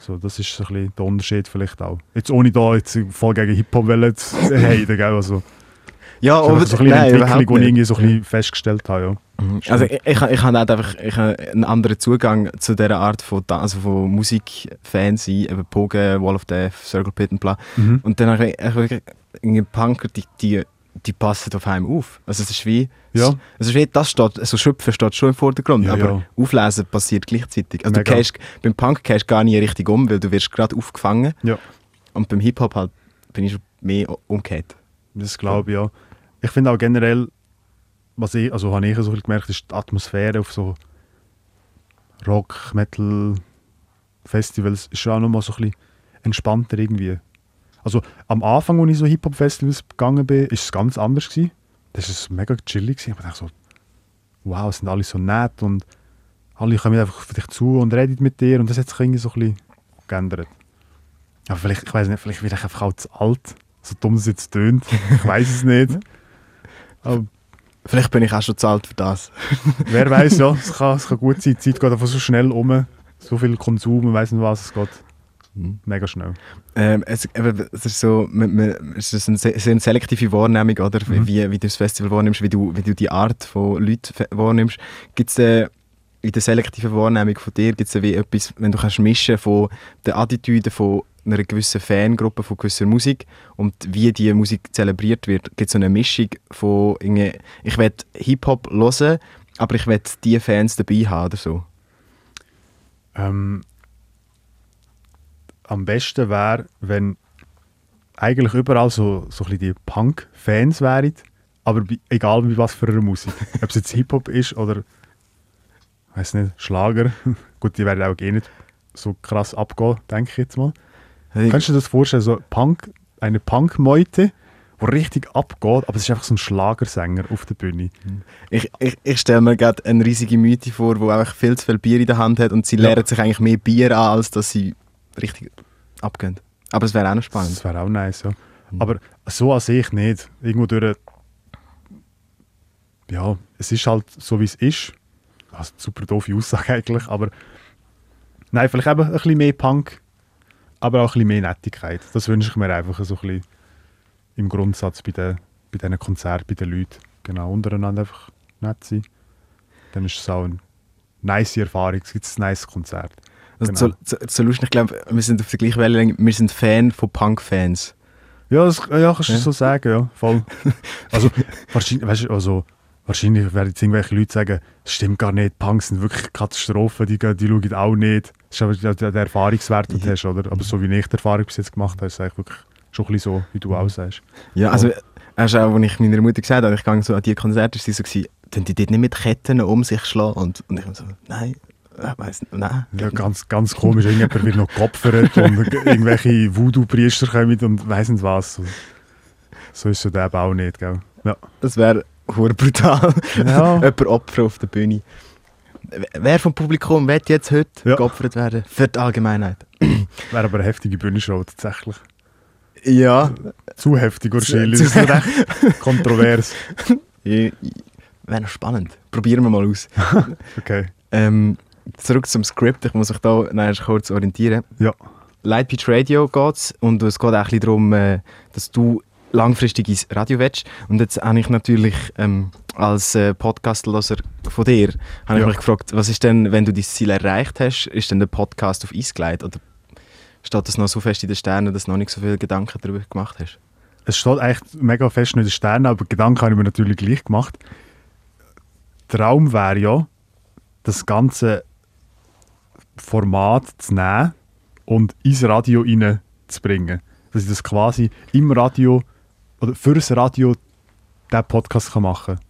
So, das ist so ein bisschen der Unterschied vielleicht auch. Jetzt ohne da jetzt voll gegen Hip-Hop zu heiden, gell? Also, Ja, das ist ein bisschen eine Entwicklung, die ich nicht. irgendwie so ein bisschen festgestellt habe, ja. Mhm. Also ich, ich, ich habe halt einfach ich habe einen anderen Zugang zu dieser Art von, also von Musikfans sein, eben Pogen, Wall of Death, Circle Pit und bla. Mhm. Und dann habe ich, ich wirklich Punker, die, die, die passen auf einem auf. Also es ist wie, Ja. es ist wie das steht, also Schöpfen steht schon im Vordergrund, Ja, aber ja. Auflesen passiert gleichzeitig. Also du gehst, beim Punk gehst du gar nie richtig um, weil du wirst gerade aufgefangen. Ja. Und beim Hip-Hop halt bin ich schon mehr umgekehrt. Das glaube ich, ja. Ich finde auch generell, was ich, also habe ich so bisschen gemerkt, ist die Atmosphäre auf so Rock, Metal, Festivals ist auch nochmal so ein bisschen entspannter irgendwie. Also am Anfang, als ich so Hip-Hop-Festivals gegangen bin, ist es ganz anders gewesen. Das ist mega chillig gewesen. Ich dachte so, wow, es sind alle so nett und alle kommen einfach auf dich zu und reden mit dir und das hat sich irgendwie so ein bisschen geändert. Aber vielleicht, ich weiß nicht, vielleicht bin ich einfach auch zu alt, so dumm es jetzt tönt. Ich weiß es nicht. [LAUGHS] Aber Vielleicht bin ich auch schon zu alt für das. [LAUGHS] wer weiß ja, es kann, es kann gut sein. Die Zeit geht einfach so schnell um. So viel Konsum, man weiß nicht was, es geht mega schnell. Ähm, es, eben, es ist so, man, man, es ist eine sehr, selektive Wahrnehmung, oder? Mhm. Wie, wie du das Festival wahrnimmst, wie du, wie du die Art von Leuten wahrnimmst. Gibt es äh, in der selektiven Wahrnehmung von dir, gibt es wie etwas, wenn du kannst mischen von der Attitüde von einer gewissen Fangruppe, von gewisser Musik und wie die Musik zelebriert wird, gibt es so eine Mischung von, irgendwie, ich will Hip-Hop hören, aber ich will die Fans dabei haben oder so. Ähm, am besten wäre, wenn eigentlich überall so, so ein die Punk-Fans wären, aber bei, egal bei was für einer Musik. [LAUGHS] Ob es jetzt Hip-Hop ist oder, weiß nicht, Schlager. [LAUGHS] Gut, die werden auch eh nicht so krass abgehen, denke ich jetzt mal. Kannst du dir das vorstellen, so Punk, eine Punk-Meute, die richtig abgeht, aber es ist einfach so ein Schlagersänger auf der Bühne. Ich, ich, ich stelle mir gerade eine riesige Mythe vor, die einfach viel zu viel Bier in der Hand hat und sie Ja. leeren sich eigentlich mehr Bier an, als dass sie richtig abgehen. Aber es wäre auch noch spannend. Das wäre auch nice, ja. Aber so an sich nicht. Irgendwo durch. Ja, es ist halt so, wie es ist. Also, super doofe Aussage eigentlich, aber. Nein, vielleicht eben ein bisschen mehr Punk, aber auch ein bisschen mehr Nettigkeit. Das wünsche ich mir einfach so ein bisschen im Grundsatz bei, den, bei diesen Konzerten, bei den Leuten. Genau, untereinander einfach nett sein. Dann ist es auch eine nice Erfahrung, es gibt ein nice Konzert. Also Genau. so, so, so lustig, ich glaube, wir sind auf der gleichen Wellenlänge. Wir sind Fan von Punk-Fans. Ja, das ja, kannst du Ja. so sagen, ja, voll. [LAUGHS] Also, wahrscheinlich, weißt, du, also, wahrscheinlich werden jetzt irgendwelche Leute sagen, das stimmt gar nicht, Punks sind wirklich Katastrophen, die, die schauen auch nicht. Das ist aber der, der der Erfahrungswert, den du Ja. hast, oder? Aber so wie ich die Erfahrung bis jetzt gemacht habe, ist es eigentlich wirklich schon ein bisschen so, wie du auch sagst. Ja, also, erst auch, als ich meiner Mutter gesagt habe, ich gehe so an die Konzerte, ist sie so tun die dort nicht mit Ketten um sich schlagen? Und, und ich so, nein, ich weiss nicht, nein. Ja, ganz, ganz komisch, irgendjemand wird noch geopfert und irgendwelche Voodoo-Priester kommen und weiss nicht was. So, so ist es eben auch nicht, gell? Ja. Das wäre hure brutal. Ja. [LAUGHS] Jemand Opfer auf der Bühne. Wer vom Publikum wird jetzt heute Ja. geopfert werden? Für die Allgemeinheit. [CLEARS THROAT] Wäre aber eine heftige Bühnenshow tatsächlich. Ja. Zu heftig wahrscheinlich. Zu- Das [LAUGHS] ist recht kontrovers. Wäre noch spannend. Probieren wir mal aus. [LAUGHS] Okay. Ähm, zurück zum Skript. Ich muss mich da nein, kurz orientieren. Ja. Lightbeat Radio geht und es geht auch ein bisschen darum, äh, dass du langfristig ins Radio willst. Und jetzt habe ich natürlich ähm, als äh, Podcastloser von dir habe ich Ja. mich gefragt, was ist denn, wenn du dein Ziel erreicht hast, ist denn der Podcast auf Eis gelegt? Oder steht das noch so fest in den Sternen, dass du noch nicht so viele Gedanken darüber gemacht hast? Es steht echt mega fest in den Sternen, aber Gedanken habe ich mir natürlich gleich gemacht. Traum wäre ja, das ganze Format zu nehmen und ins Radio reinzubringen. Dass ich das quasi im Radio oder fürs Radio diesen Podcast kann machen kann.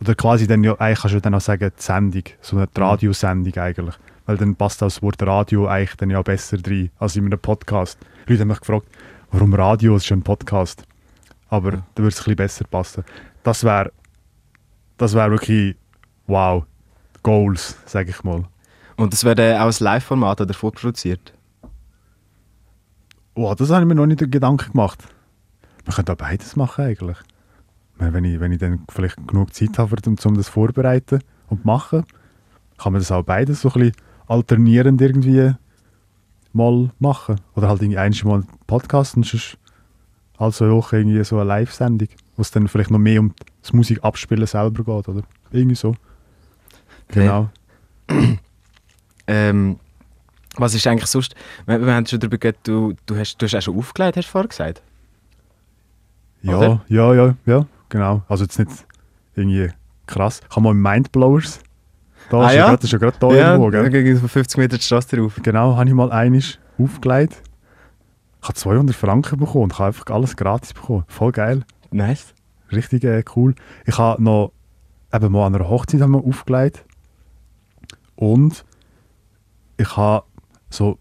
Oder quasi dann ja, eigentlich kannst du dann auch sagen, die Sendung, so eine Radiosendung eigentlich. Weil dann passt das Wort Radio eigentlich dann ja besser rein als in einem Podcast. Leute haben mich gefragt, warum Radio, ist ja ein Podcast. Aber da würde es ein bisschen besser passen. Das wäre das wär wirklich, wow, Goals, sage ich mal. Und das wäre auch ein Live-Format oder vorproduziert? Wow, das habe ich mir noch nicht Gedanken gemacht. Man könnte auch beides machen eigentlich. Ich meine, Wenn ich, wenn ich dann vielleicht genug Zeit habe, um, das vorzubereiten und machen, kann man das auch beides so ein bisschen alternierend irgendwie mal machen. Oder halt irgendwie einmal einen Podcast und sonst also auch irgendwie so eine Live-Sendung, wo es dann vielleicht noch mehr um das Musik abspielen selber geht, oder? Irgendwie so. Genau. [CLEARS THROAT] Ähm, was ist eigentlich sonst, wir, wir haben schon darüber geredet, du, du, hast, du hast auch schon aufgelegt, hast du vorher gesagt? Ja, Oder? ja, ja, ja, genau. Also jetzt nicht irgendwie krass. Ich habe mal Mindblowers, da Ah, ist ja? ja grad- das ist ja gerade da irgendwo, gell? gegen so 50 Meter die Straße drauf. Genau, habe ich mal einisch aufgelegt. Ich habe 200 Franken bekommen und ich habe einfach alles gratis bekommen. Voll geil. Nice. Richtig äh, cool. Ich habe noch eben mal an einer Hochzeit haben wir aufgelegt. Und ich habe so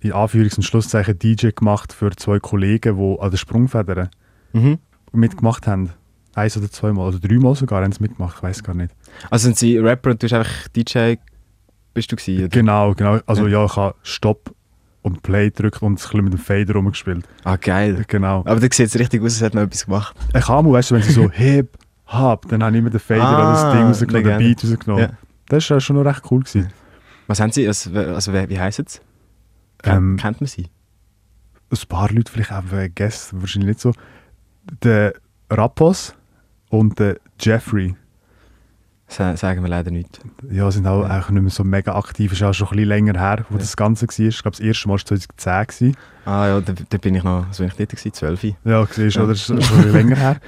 in Anführungs- und Schlusszeichen DJ gemacht für zwei Kollegen, die an der Sprungfedern Mhm. mitgemacht haben. Eins oder zweimal, oder dreimal sogar haben sie mitgemacht, ich weiß gar nicht. Also sind sie Rapper und du bist einfach DJ, bist du gewesen? Oder? Genau, genau. Also Ja. ja, ich habe Stopp und Play gedrückt und ein bisschen mit dem Fader rumgespielt. Ah, geil. Genau. Aber da sieht es richtig aus, als hätte man etwas gemacht. Ich habe mal, weißt du, wenn sie so [LAUGHS] hip, hab, dann habe ich immer den Fader Ah, oder das Ding rausgenommen, den. Beat rausgenommen. Ja. Das war schon noch recht cool. Gewesen. Was haben sie, also, also wie, wie heisst es? Ähm, Kennt man sie? ein paar Leute vielleicht auch vergessen, wahrscheinlich nicht so. Der Rappos und der Jeffrey, Sa sagen wir leider nicht. ja, sind auch Ja. nicht mehr so mega aktiv. Ist auch schon ein bisschen länger her, wo Ja. das Ganze war. Ich glaube, das erste Mal war 2010. Gewesen. Ah ja, da, da bin ich noch, so bin ich dort gewesen, 12. Ja, siehst du, Ja. oder? Das ist schon länger her.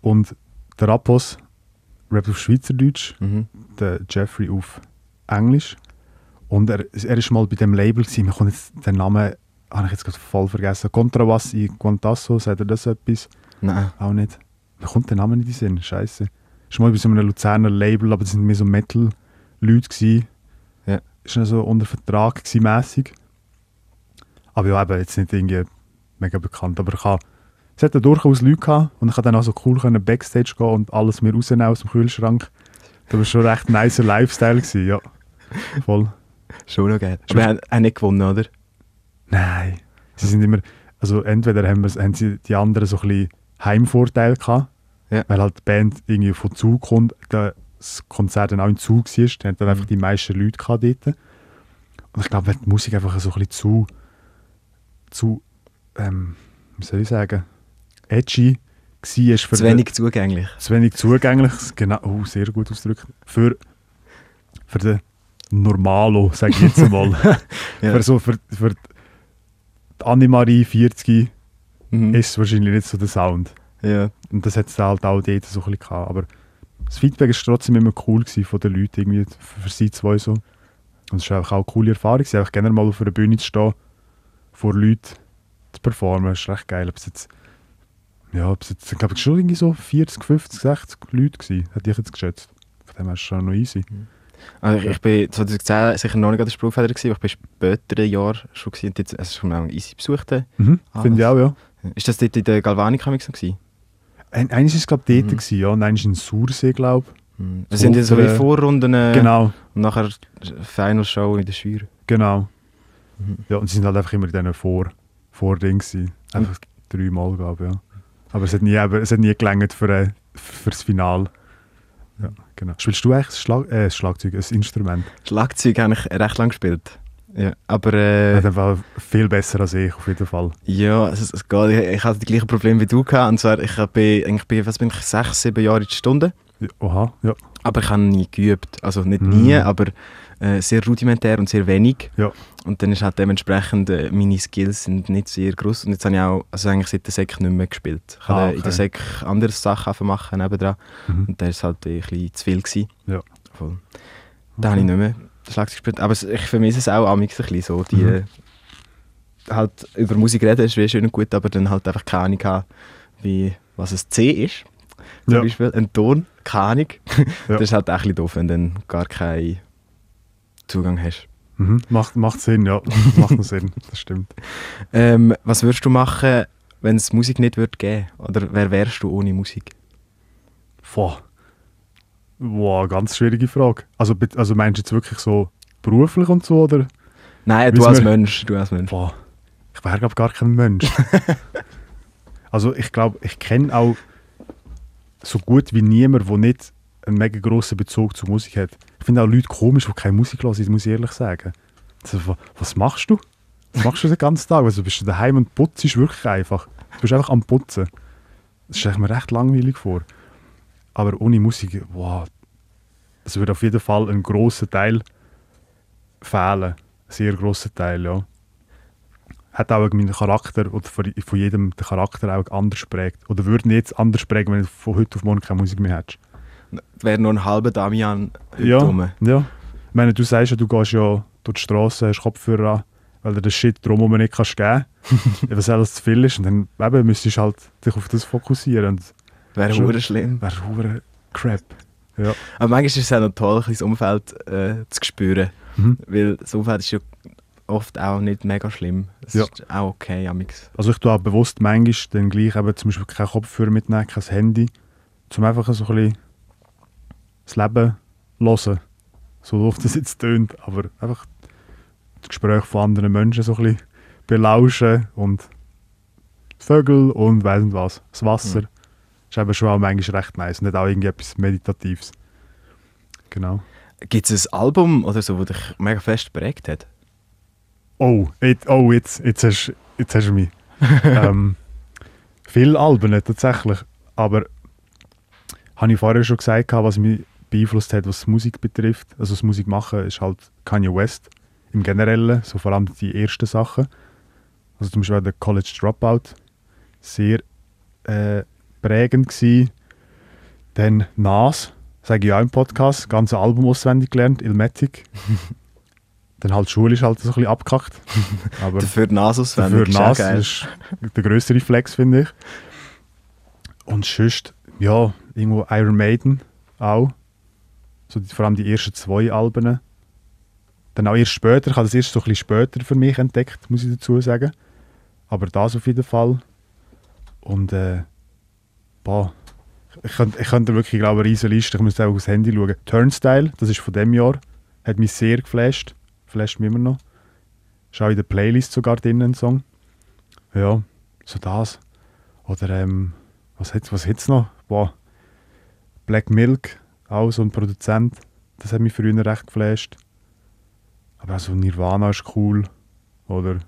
Und der Rappos rappt auf Schweizerdeutsch, Mhm. der Jeffrey auf Englisch. Und er, er ist mal bei dem Label gewesen. Mir kommt jetzt den Namen, habe ich jetzt gerade voll vergessen. Contrabassi Guantasso, sagt er das etwas? Nein. Auch nicht. Mir kommt der Name nicht in den Sinn, scheiße. Ist mal bei so einem Luzerner Label, aber das sind mehr so Metal-Leute gewesen. Ja. Ist dann so unter Vertrag gewesen, mässig. Aber ja, eben jetzt nicht irgendwie mega bekannt. Aber ich habe, es hat durchaus Leute gehabt und ich konnte dann auch so cool können Backstage gehen und alles mir rausnehmen aus dem Kühlschrank. Das war schon recht nicer Lifestyle gewesen, ja. Voll. Schon noch geil. Aber wir haben auch nicht gewonnen, oder? Nein. Sie sind immer, also entweder haben, wir, haben sie die anderen so ein bisschen Heimvorteil gehabt, Ja. weil halt die Band irgendwie von Zug kommt, das Konzert dann auch in Zug war, die haben dann einfach die meisten Leute gehabt dort. Und ich glaube, wenn die Musik einfach so ein bisschen zu, zu, ähm, wie soll ich sagen, edgy war für Zu den- wenig zugänglich. zu wenig zugänglich, genau, oh, sehr gut ausgedrückt, für, für den Normalo, sage ich jetzt einmal. [LAUGHS] Ja. für, so, für, für die Annemarie 40 Mhm. ist wahrscheinlich nicht so der Sound. Ja. Und das hat es halt auch dort so ein bisschen gehabt. Aber das Feedback war trotzdem immer cool gewesen von den Leuten, irgendwie für sie zwei so. Und es war einfach auch eine coole Erfahrung, gewesen, einfach gerne mal auf einer Bühne zu stehen, vor Leuten zu performen. Das ist recht geil. Ob es jetzt, ja, ob es jetzt, ich glaube, es schon irgendwie so 40, 50, 60 Leute gewesen, hätte ich jetzt geschätzt. Von dem her ist es schon noch easy. Also ich, ich bin 2010 sicher noch nicht an der Sprungfeder aber ich bin später Jahr schon gewesen und jetzt, also schon mal easy besucht. Mhm, Ah, Finde ich auch, ja. Ist das dort in der Galvanik noch gewesen? Ein, eines war es, glaube ich, dort, Mhm. gewesen, ja, und eines in Sursee, glaube Mhm. Das sind ja so wie äh, Vorrunden ich. äh, Genau, und nachher Final Show in der Schür. genau. Mhm. Ja, und sie sind halt einfach immer in diesen Vor Vording gewesen. Einfach dreimal, glaube ich, ja. Aber es hat nie, aber es hat nie gelangt für, äh, für das Finale. Ja, genau. Spielst du eigentlich das, Schlag äh, das Schlagzeug, ein Instrument? Schlagzeug habe ich recht lang gespielt. Ja, aber Er äh, ist einfach viel besser als ich, auf jeden Fall. ja, es, es geht. Ich, ich hatte die gleichen Probleme wie du gehabt. Und zwar, ich bin, eigentlich bin, was bin ich, sechs, sieben Jahre in die Stunde. Ja, Oha, ja. Aber ich habe nie geübt. Also nicht Mhm. nie, aber äh, sehr rudimentär und sehr wenig. Ja. Und dann ist halt dementsprechend, äh, meine Skills sind nicht sehr groß. Und jetzt habe ich auch, also eigentlich seit der Sek nicht mehr gespielt. Ich Ah, habe in okay. der Sek andere Sachen machen nebendran. Mhm. Und da war es halt ein bisschen zu viel. Gewesen. Ja. Voll. Da habe ich nicht mehr Schlagzeug gespielt. Aber ich vermisse es auch amigs ein bisschen so. Die, Mhm. halt über Musik reden ist wie schön und gut, aber dann halt einfach keine Ahnung haben, wie, was ein C ist. Zum Ja. Beispiel ein Ton, keine Ahnung. [LAUGHS] Ja. Das ist halt auch ein bisschen doof, wenn du dann gar keinen Zugang hast. Mhm. Macht, macht Sinn, ja. [LAUGHS] macht Sinn, das stimmt. Ähm, was würdest du machen, wenn es Musik nicht würde geben? Oder wer wärst du ohne Musik? Boah. Boah, ganz schwierige Frage. Also, also meinst du jetzt wirklich so beruflich und so, oder? Nein, du als wir- Mensch. Du als Mensch. Boah, ich wäre glaube gar kein Mensch. [LAUGHS] also ich glaube, ich kenne auch so gut wie niemand, der nicht einen mega grossen Bezug zur Musik hat. Ich finde auch Leute komisch, die keine Musik hören, muss ich ehrlich sagen. Also, wa- was machst du? Was machst du den ganzen Tag? Also bist du daheim und putzt wirklich einfach. Du bist einfach am Putzen. Das stelle ich mir recht langweilig vor. Aber ohne Musik, wow, das würde auf jeden Fall ein grosser Teil fehlen. Ein sehr grosser Teil, ja hat auch meinen Charakter oder von, jedem den Charakter auch anders prägt. Oder würde ihn jetzt anders prägen, wenn du von heute auf morgen keine Musik mehr hättest. Wäre nur ein halber Damian Ja, rum. ja. Ich meine, du sagst ja, du gehst ja durch die Straße, hast Kopfhörer an, weil dir das Shit drumherum nicht kannst geben kannst. was alles zu viel ist. Und dann eben, müsstest du halt dich auf das fokussieren. Und Wäre hure schlimm. wäre hure Crap. Ja. Aber manchmal ist es auch noch toll, ein das Umfeld äh, zu spüren. Mhm. Weil das Umfeld ist ja oft auch nicht mega schlimm. Es Ja. ist auch okay, amix. Also ich tue auch bewusst manchmal dann gleich eben zum Beispiel kein Kopfhörer mitnehmen, kein Handy, um einfach so ein bisschen das Leben hören. So doof das jetzt tönt, aber einfach das Gespräch von anderen Menschen so ein bisschen belauschen und Vögel und weiss nicht was, das Wasser. Mhm. Ist eben schon auch manchmal recht nice und hat auch irgendwie etwas Meditatives. Genau. Gibt es ein Album oder so, das dich mega fest prägt hat? Oh, jetzt, oh jetzt, jetzt, hast, jetzt hast du mich. [LAUGHS] ähm, viele Alben nicht, tatsächlich. Aber habe ich vorher schon gesagt, was mich beeinflusst hat, was Musik betrifft. Also das Musik machen ist halt Kanye West im Generellen, so vor allem die ersten Sachen. Also zum Beispiel der College Dropout, sehr äh, prägend gewesen. Dann Nas, sage ich auch im Podcast, ganze Album auswendig gelernt, Ilmatic. [LAUGHS] Dann halt Schule ist halt so ein bisschen abgekackt. [LAUGHS] Aber Dafür Dafür auswendig, geil. das ist der grösste Reflex, finde ich. Und sonst, ja, irgendwo Iron Maiden auch. So die, vor allem die ersten zwei Alben. Dann auch erst später, ich habe das erst so ein bisschen später für mich entdeckt, muss ich dazu sagen. Aber das auf jeden Fall. Und äh, boah, ich könnte, ich könnte wirklich, glaube eine riesige Liste, ich müsste auch aufs Handy schauen. Turnstyle, das ist von dem Jahr, hat mich sehr geflasht. Flasht mich immer noch. Ist auch in der Playlist sogar drin ein Song. Ja, so das. Oder ähm, was hat's, was hat's noch? Boah. Black Milk, auch so ein Produzent. Das hat mich früher recht geflasht. Aber auch so Nirvana ist cool. Oder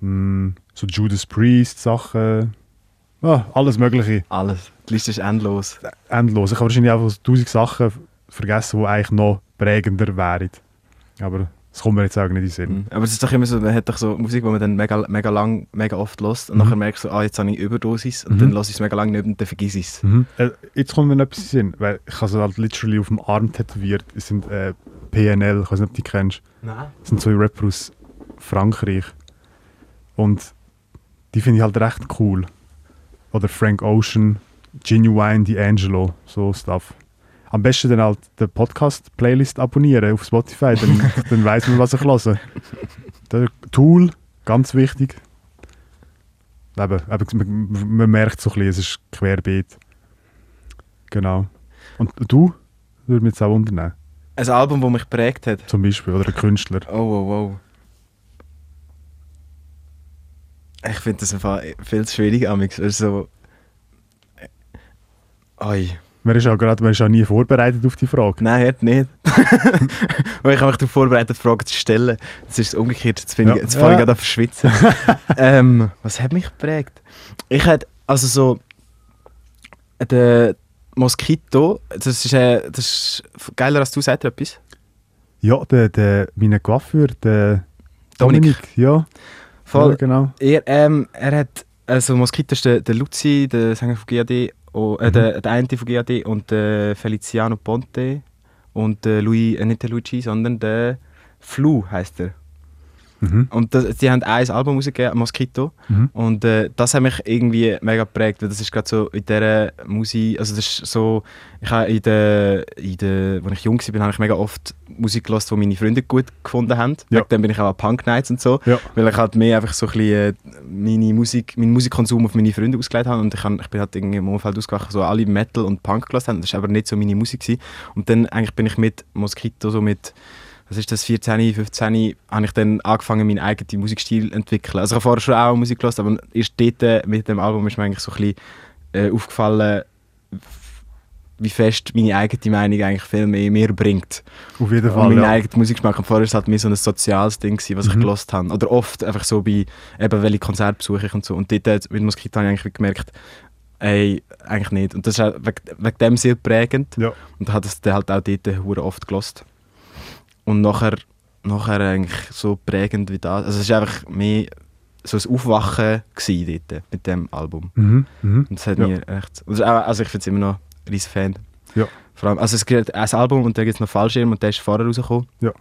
mm, so Judas Priest Sachen. Ah, alles Mögliche. Alles. Die Liste ist endlos. Endlos. Ich habe wahrscheinlich einfach so tausend Sachen vergessen, die eigentlich noch prägender wären. Aber das kommt mir jetzt auch nicht in den Sinn. Mhm. Aber es ist doch immer so, man hat doch so Musik, die man dann mega, mega lang, mega oft lost und Mhm. nachher merkst du, ah, jetzt habe ich Überdosis und Mhm. dann lasse ich es mega lang nicht und dann vergiss ich es. Mhm. Äh, jetzt kommt mir noch etwas in den Sinn, weil ich habe es halt literally auf dem Arm tätowiert. Es sind äh, PNL, ich weiß nicht, ob du die kennst. Nein. Das sind zwei Rapper aus Frankreich. Und die finde ich halt recht cool. Oder Frank Ocean, Genuine, D'Angelo, so Stuff. Am besten dann halt den Podcast-Playlist abonnieren auf Spotify, dann, [LAUGHS] dann weiß man, was ich höre. Der Tool, ganz wichtig. Eben, eben, man, man merkt so ein bisschen, es ist querbeet. Genau. Und du? Würde mich jetzt auch wundern, Ein Album, das mich geprägt hat. zum Beispiel, oder ein Künstler. Oh, oh, oh. Ich finde das einfach viel zu schwierig, Amix. Also, äh, Oi. Man ist auch gerade, man ist auch nie vorbereitet auf die Frage. Nein, hat nicht. [LAUGHS] Weil ich habe mich darauf vorbereitet, Fragen zu stellen. Jetzt ist umgekehrt, jetzt, bin Ja. ich, jetzt fange ich Ja. gerade an zu schwitzen. [LAUGHS] ähm, was hat mich geprägt? Ich hatte, also so, der Moskito, das ist, äh, das ist geiler als du, sagt er etwas? Ja, der, der, mein Coiffeur, der Dominik. Dominik, ja. Voll. Ja, genau. Er, ähm, er hat, also Moskito ist der, der Luzi, der Sänger von GAD, oh, äh, der, der eine von GAD und der Feliciano Ponte und der Louis, äh, nicht der Luigi, sondern der Flu heißt er. Mhm. Und das, die haben ein Album rausgegeben, Moskito. Mhm. Und äh, das hat mich irgendwie mega geprägt, weil das ist gerade so in dieser Musik, also das ist so, ich habe in der, in der, als ich jung war, habe ich mega oft Musik gehört, die meine Freunde gut gefunden haben. Ja. Wegen dem bin ich auch an Punk Nights und so, Ja. weil ich halt mehr einfach so ein bisschen äh, meine Musik, meinen Musikkonsum auf meine Freunde ausgelegt habe und ich, hab, ich bin halt irgendwie im Umfeld ausgewacht, so alle Metal und Punk gehört haben, das war aber nicht so meine Musik. Gewesen. Und dann eigentlich bin ich mit Moskito so mit was ist das, 14, 15, habe ich dann angefangen, meinen eigenen Musikstil zu entwickeln. Also ich habe vorher schon auch Musik gehört, aber erst dort äh, mit dem Album ist mir eigentlich so ein bisschen äh, aufgefallen, wie fest meine eigene Meinung eigentlich viel mehr mir bringt. Auf jeden Und Fall. mein Ja. eigener Musikgeschmack. Und vorher war es halt mehr so ein soziales Ding, gewesen, was ich Mhm. gelost habe. Oder oft einfach so bei, eben welche Konzerte besuche ich und so. Und dort äh, mit Moskito habe ich eigentlich gemerkt, ey, eigentlich nicht. Und das ist auch wegen, wegen dem sehr prägend. Ja. Und hat es dann halt auch dort hure oft gelost. Und nachher, nachher eigentlich so prägend wie das. Also es war einfach mehr so ein Aufwachen gewesen dort mit dem Album. Mhm. Mhm. Und das hat Ja. mir echt... auch- Also ich finde es immer noch ein riesen Fan. Ja. Vor allem, also es gibt ein Album und dann gibt es noch Fallschirm und der ist vorher rausgekommen. Ja.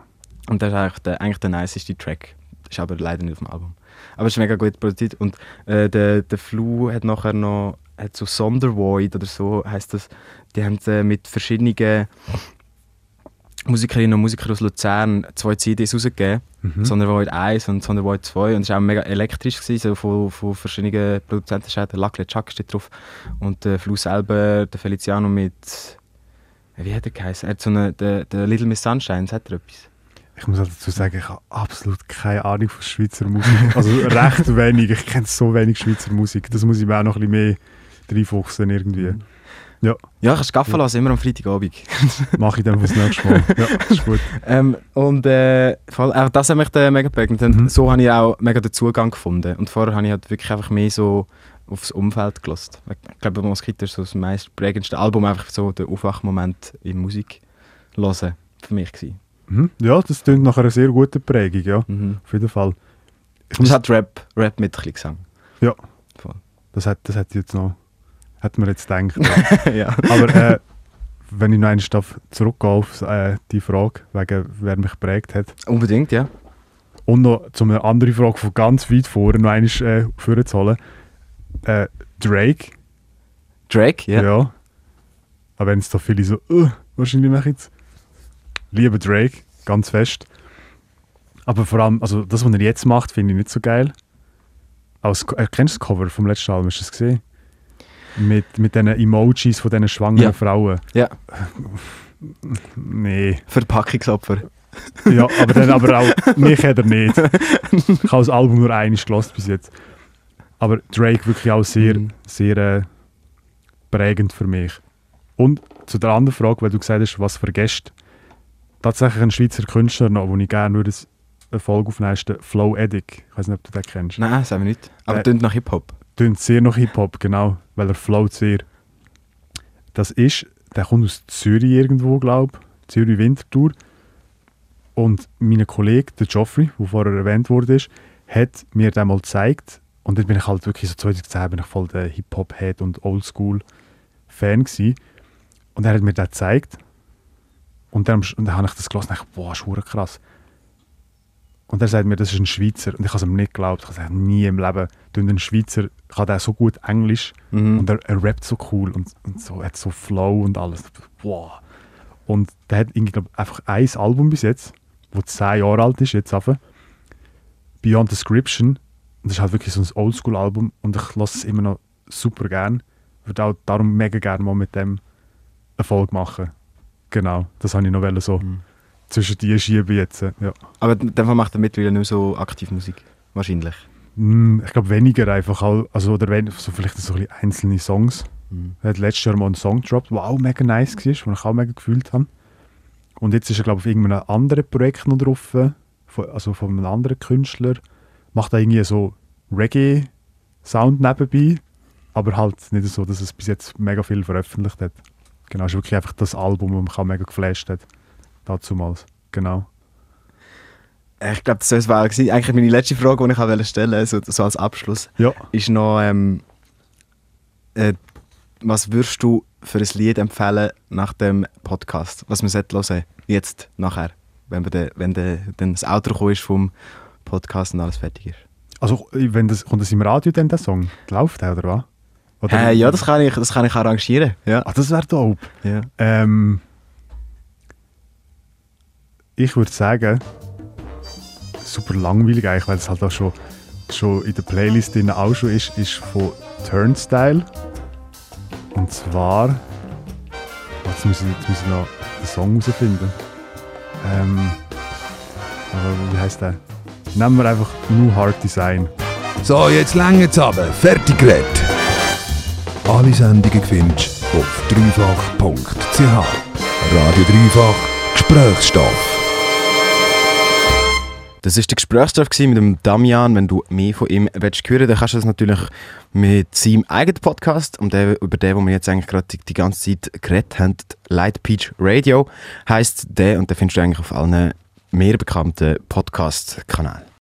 Und das ist eigentlich der, eigentlich der niceste Track. Ist aber leider nicht auf dem Album. Aber es ist mega gut produziert. Und äh, der, der Flu hat nachher noch hat so Sondervoid oder so heißt das. Die haben äh, mit verschiedenen Musikerinnen und Musikern aus Luzern zwei CDs rausgegeben. Mhm. Sondervoid 1 und Sondervoid 2 und es war auch mega elektrisch, gewesen, so von, von verschiedenen Produzenten. Der Lacle Chuck steht drauf und der Flu selber, der Feliciano mit... Wie hat er geheißen? Er hat so eine, der, der Little Miss Sunshine, hat er etwas? Ich muss auch dazu sagen, ich habe absolut keine Ahnung von Schweizer Musik. Also recht wenig. Ich kenne so wenig Schweizer Musik. Das muss ich mir auch noch ein bisschen mehr reinfuchsen irgendwie. Ja, Ja, kannst du Gaffa lassen, immer am Freitagabend. [LAUGHS] mache ich dann fürs nächste Mal. [LAUGHS] Ja, ist gut. ähm, und äh, auch das hat mich dann mega geprägt. Mhm. so habe ich auch mega den Zugang gefunden. Und vorher habe ich halt wirklich einfach mehr so aufs Umfeld gelost. Ich glaube, Moskito ist so das meist prägendste Album, einfach so der Aufwachmoment in Musik hören für mich gewesen. Mhm. Ja, das klingt nach einer sehr guten Prägung, ja. Mhm. Auf jeden Fall. Ich muss, es hat Rap, Rap mit ein bisschen Gesang. Ja. Voll. das hat, das hat jetzt noch, hat man jetzt gedacht. [LAUGHS] ja. Aber äh, wenn ich noch einmal darf zurückgehen auf äh, die Frage, wegen wer mich geprägt hat. Unbedingt, ja. Und noch zu einer anderen Frage von ganz weit vorne noch einmal äh, vorzuholen. Äh, Drake, Drake, ja. ja. Aber wenn es da viele so, uh, wahrscheinlich mache ich jetzt. Liebe Drake, ganz fest. Aber vor allem, also das, was er jetzt macht, finde ich nicht so geil. Als, äh, kennst du das Cover vom letzten Album? Hast du das gesehen? Mit, mit diesen Emojis von diesen schwangeren Ja. Frauen. Ja. Nee. Verpackungsopfer. Ja, aber dann aber auch, [LAUGHS] mich hat er nicht. Ich habe das Album nur einmal gelassen bis jetzt. Aber Drake wirklich auch sehr, Mhm. sehr äh, prägend für mich. Und zu der anderen Frage, weil du gesagt hast, was vergesst. Tatsächlich ein Schweizer Künstler noch, wo ich gerne würde eine Folge aufnehmen, ist der Flow Edic. Ich weiß nicht, ob du den kennst. Nein, sagen wir nicht. Aber Äh, tönt nach Hip-Hop. Tönt sehr nach Hip-Hop, genau, weil er float sehr. Das ist, der kommt aus Zürich irgendwo, glaube ich. Zürich Winterthur. Und mein Kollege, der Geoffrey, der vorher erwähnt wurde, hat mir den mal gezeigt. Und dann bin ich halt wirklich so 2010 bin ich voll der Hip-Hop-Head und Oldschool-Fan gsi. Und er hat mir den gezeigt. Und dann, und dann habe ich das gelesen und dachte, boah, ist krass. Und er sagt mir, das ist ein Schweizer. Und ich habe es ihm nicht geglaubt. Ich habe gesagt, nie im Leben ein Schweizer, kann der so gut Englisch Mhm. und er, er rappt so cool und, und so, hat so Flow und alles. Wow. Und der hat irgendwie, glaub, einfach ein Album bis jetzt, wo zehn Jahre alt ist, jetzt einfach. Beyond Description. Und das ist halt wirklich so ein Oldschool-Album und ich lasse es immer noch super gern. Würde auch darum mega gerne mal mit dem Erfolg machen. Genau, das habe ich noch so Mhm. Zwischen die schieben jetzt. Ja. Aber Fall macht er mittlerweile nicht mehr so aktiv Musik. Wahrscheinlich. Mm, Ich glaube weniger einfach, also oder wenn, so vielleicht so ein einzelne Songs, Mhm. Er hat letztes Jahr mal einen Song gedroppt, der auch mega nice war, den ich auch mega gefühlt habe. Und jetzt ist er, glaube ich, auf irgendeinem anderen Projekt noch drauf, also von einem anderen Künstler. Macht da irgendwie so Reggae-Sound nebenbei, aber halt nicht so, dass es bis jetzt mega viel veröffentlicht hat. Genau, es ist wirklich einfach das Album, das mich auch mega geflasht hat. Dazumals, genau. Ich glaube, das war eigentlich meine letzte Frage, die ich auch stellen wollte, so, so als Abschluss, Ja, ist noch, ähm, äh, was würdest du für ein Lied empfehlen nach dem Podcast, was man sollte hören jetzt, nachher, wenn, wir de, wenn de, dann das Outro ist vom Podcast und alles fertig ist? also wenn das, kommt das im Radio dann, der Song? Läuft der, oder was? Oder Äh, ja, das kann, ich, das kann ich arrangieren. Ja. Ah, das wäre dope. Ja. Ähm, ich würde sagen, super langweilig eigentlich, weil es halt auch schon, schon in der Playlist drin auch schon ist, ist von Turnstyle. Und zwar, jetzt muss ich, jetzt muss ich noch den Song herausfinden. Ähm, aber wie heißt der? Nehmen wir einfach New Hard Design. So, jetzt längt's aber. Fertig geredet. Alle Sendungen findest du auf dreifach.ch. Radio Dreifach Gesprächsstoff. Das war der Gesprächsstoff mit dem Damian. Wenn du mehr von ihm willst hören dann kannst du das natürlich mit seinem eigenen Podcast, um den, über den, wo wir jetzt eigentlich gerade die, die ganze Zeit geredet haben, Light Peach Radio, heisst der und den findest du eigentlich auf allen mehr bekannten Podcast-Kanälen.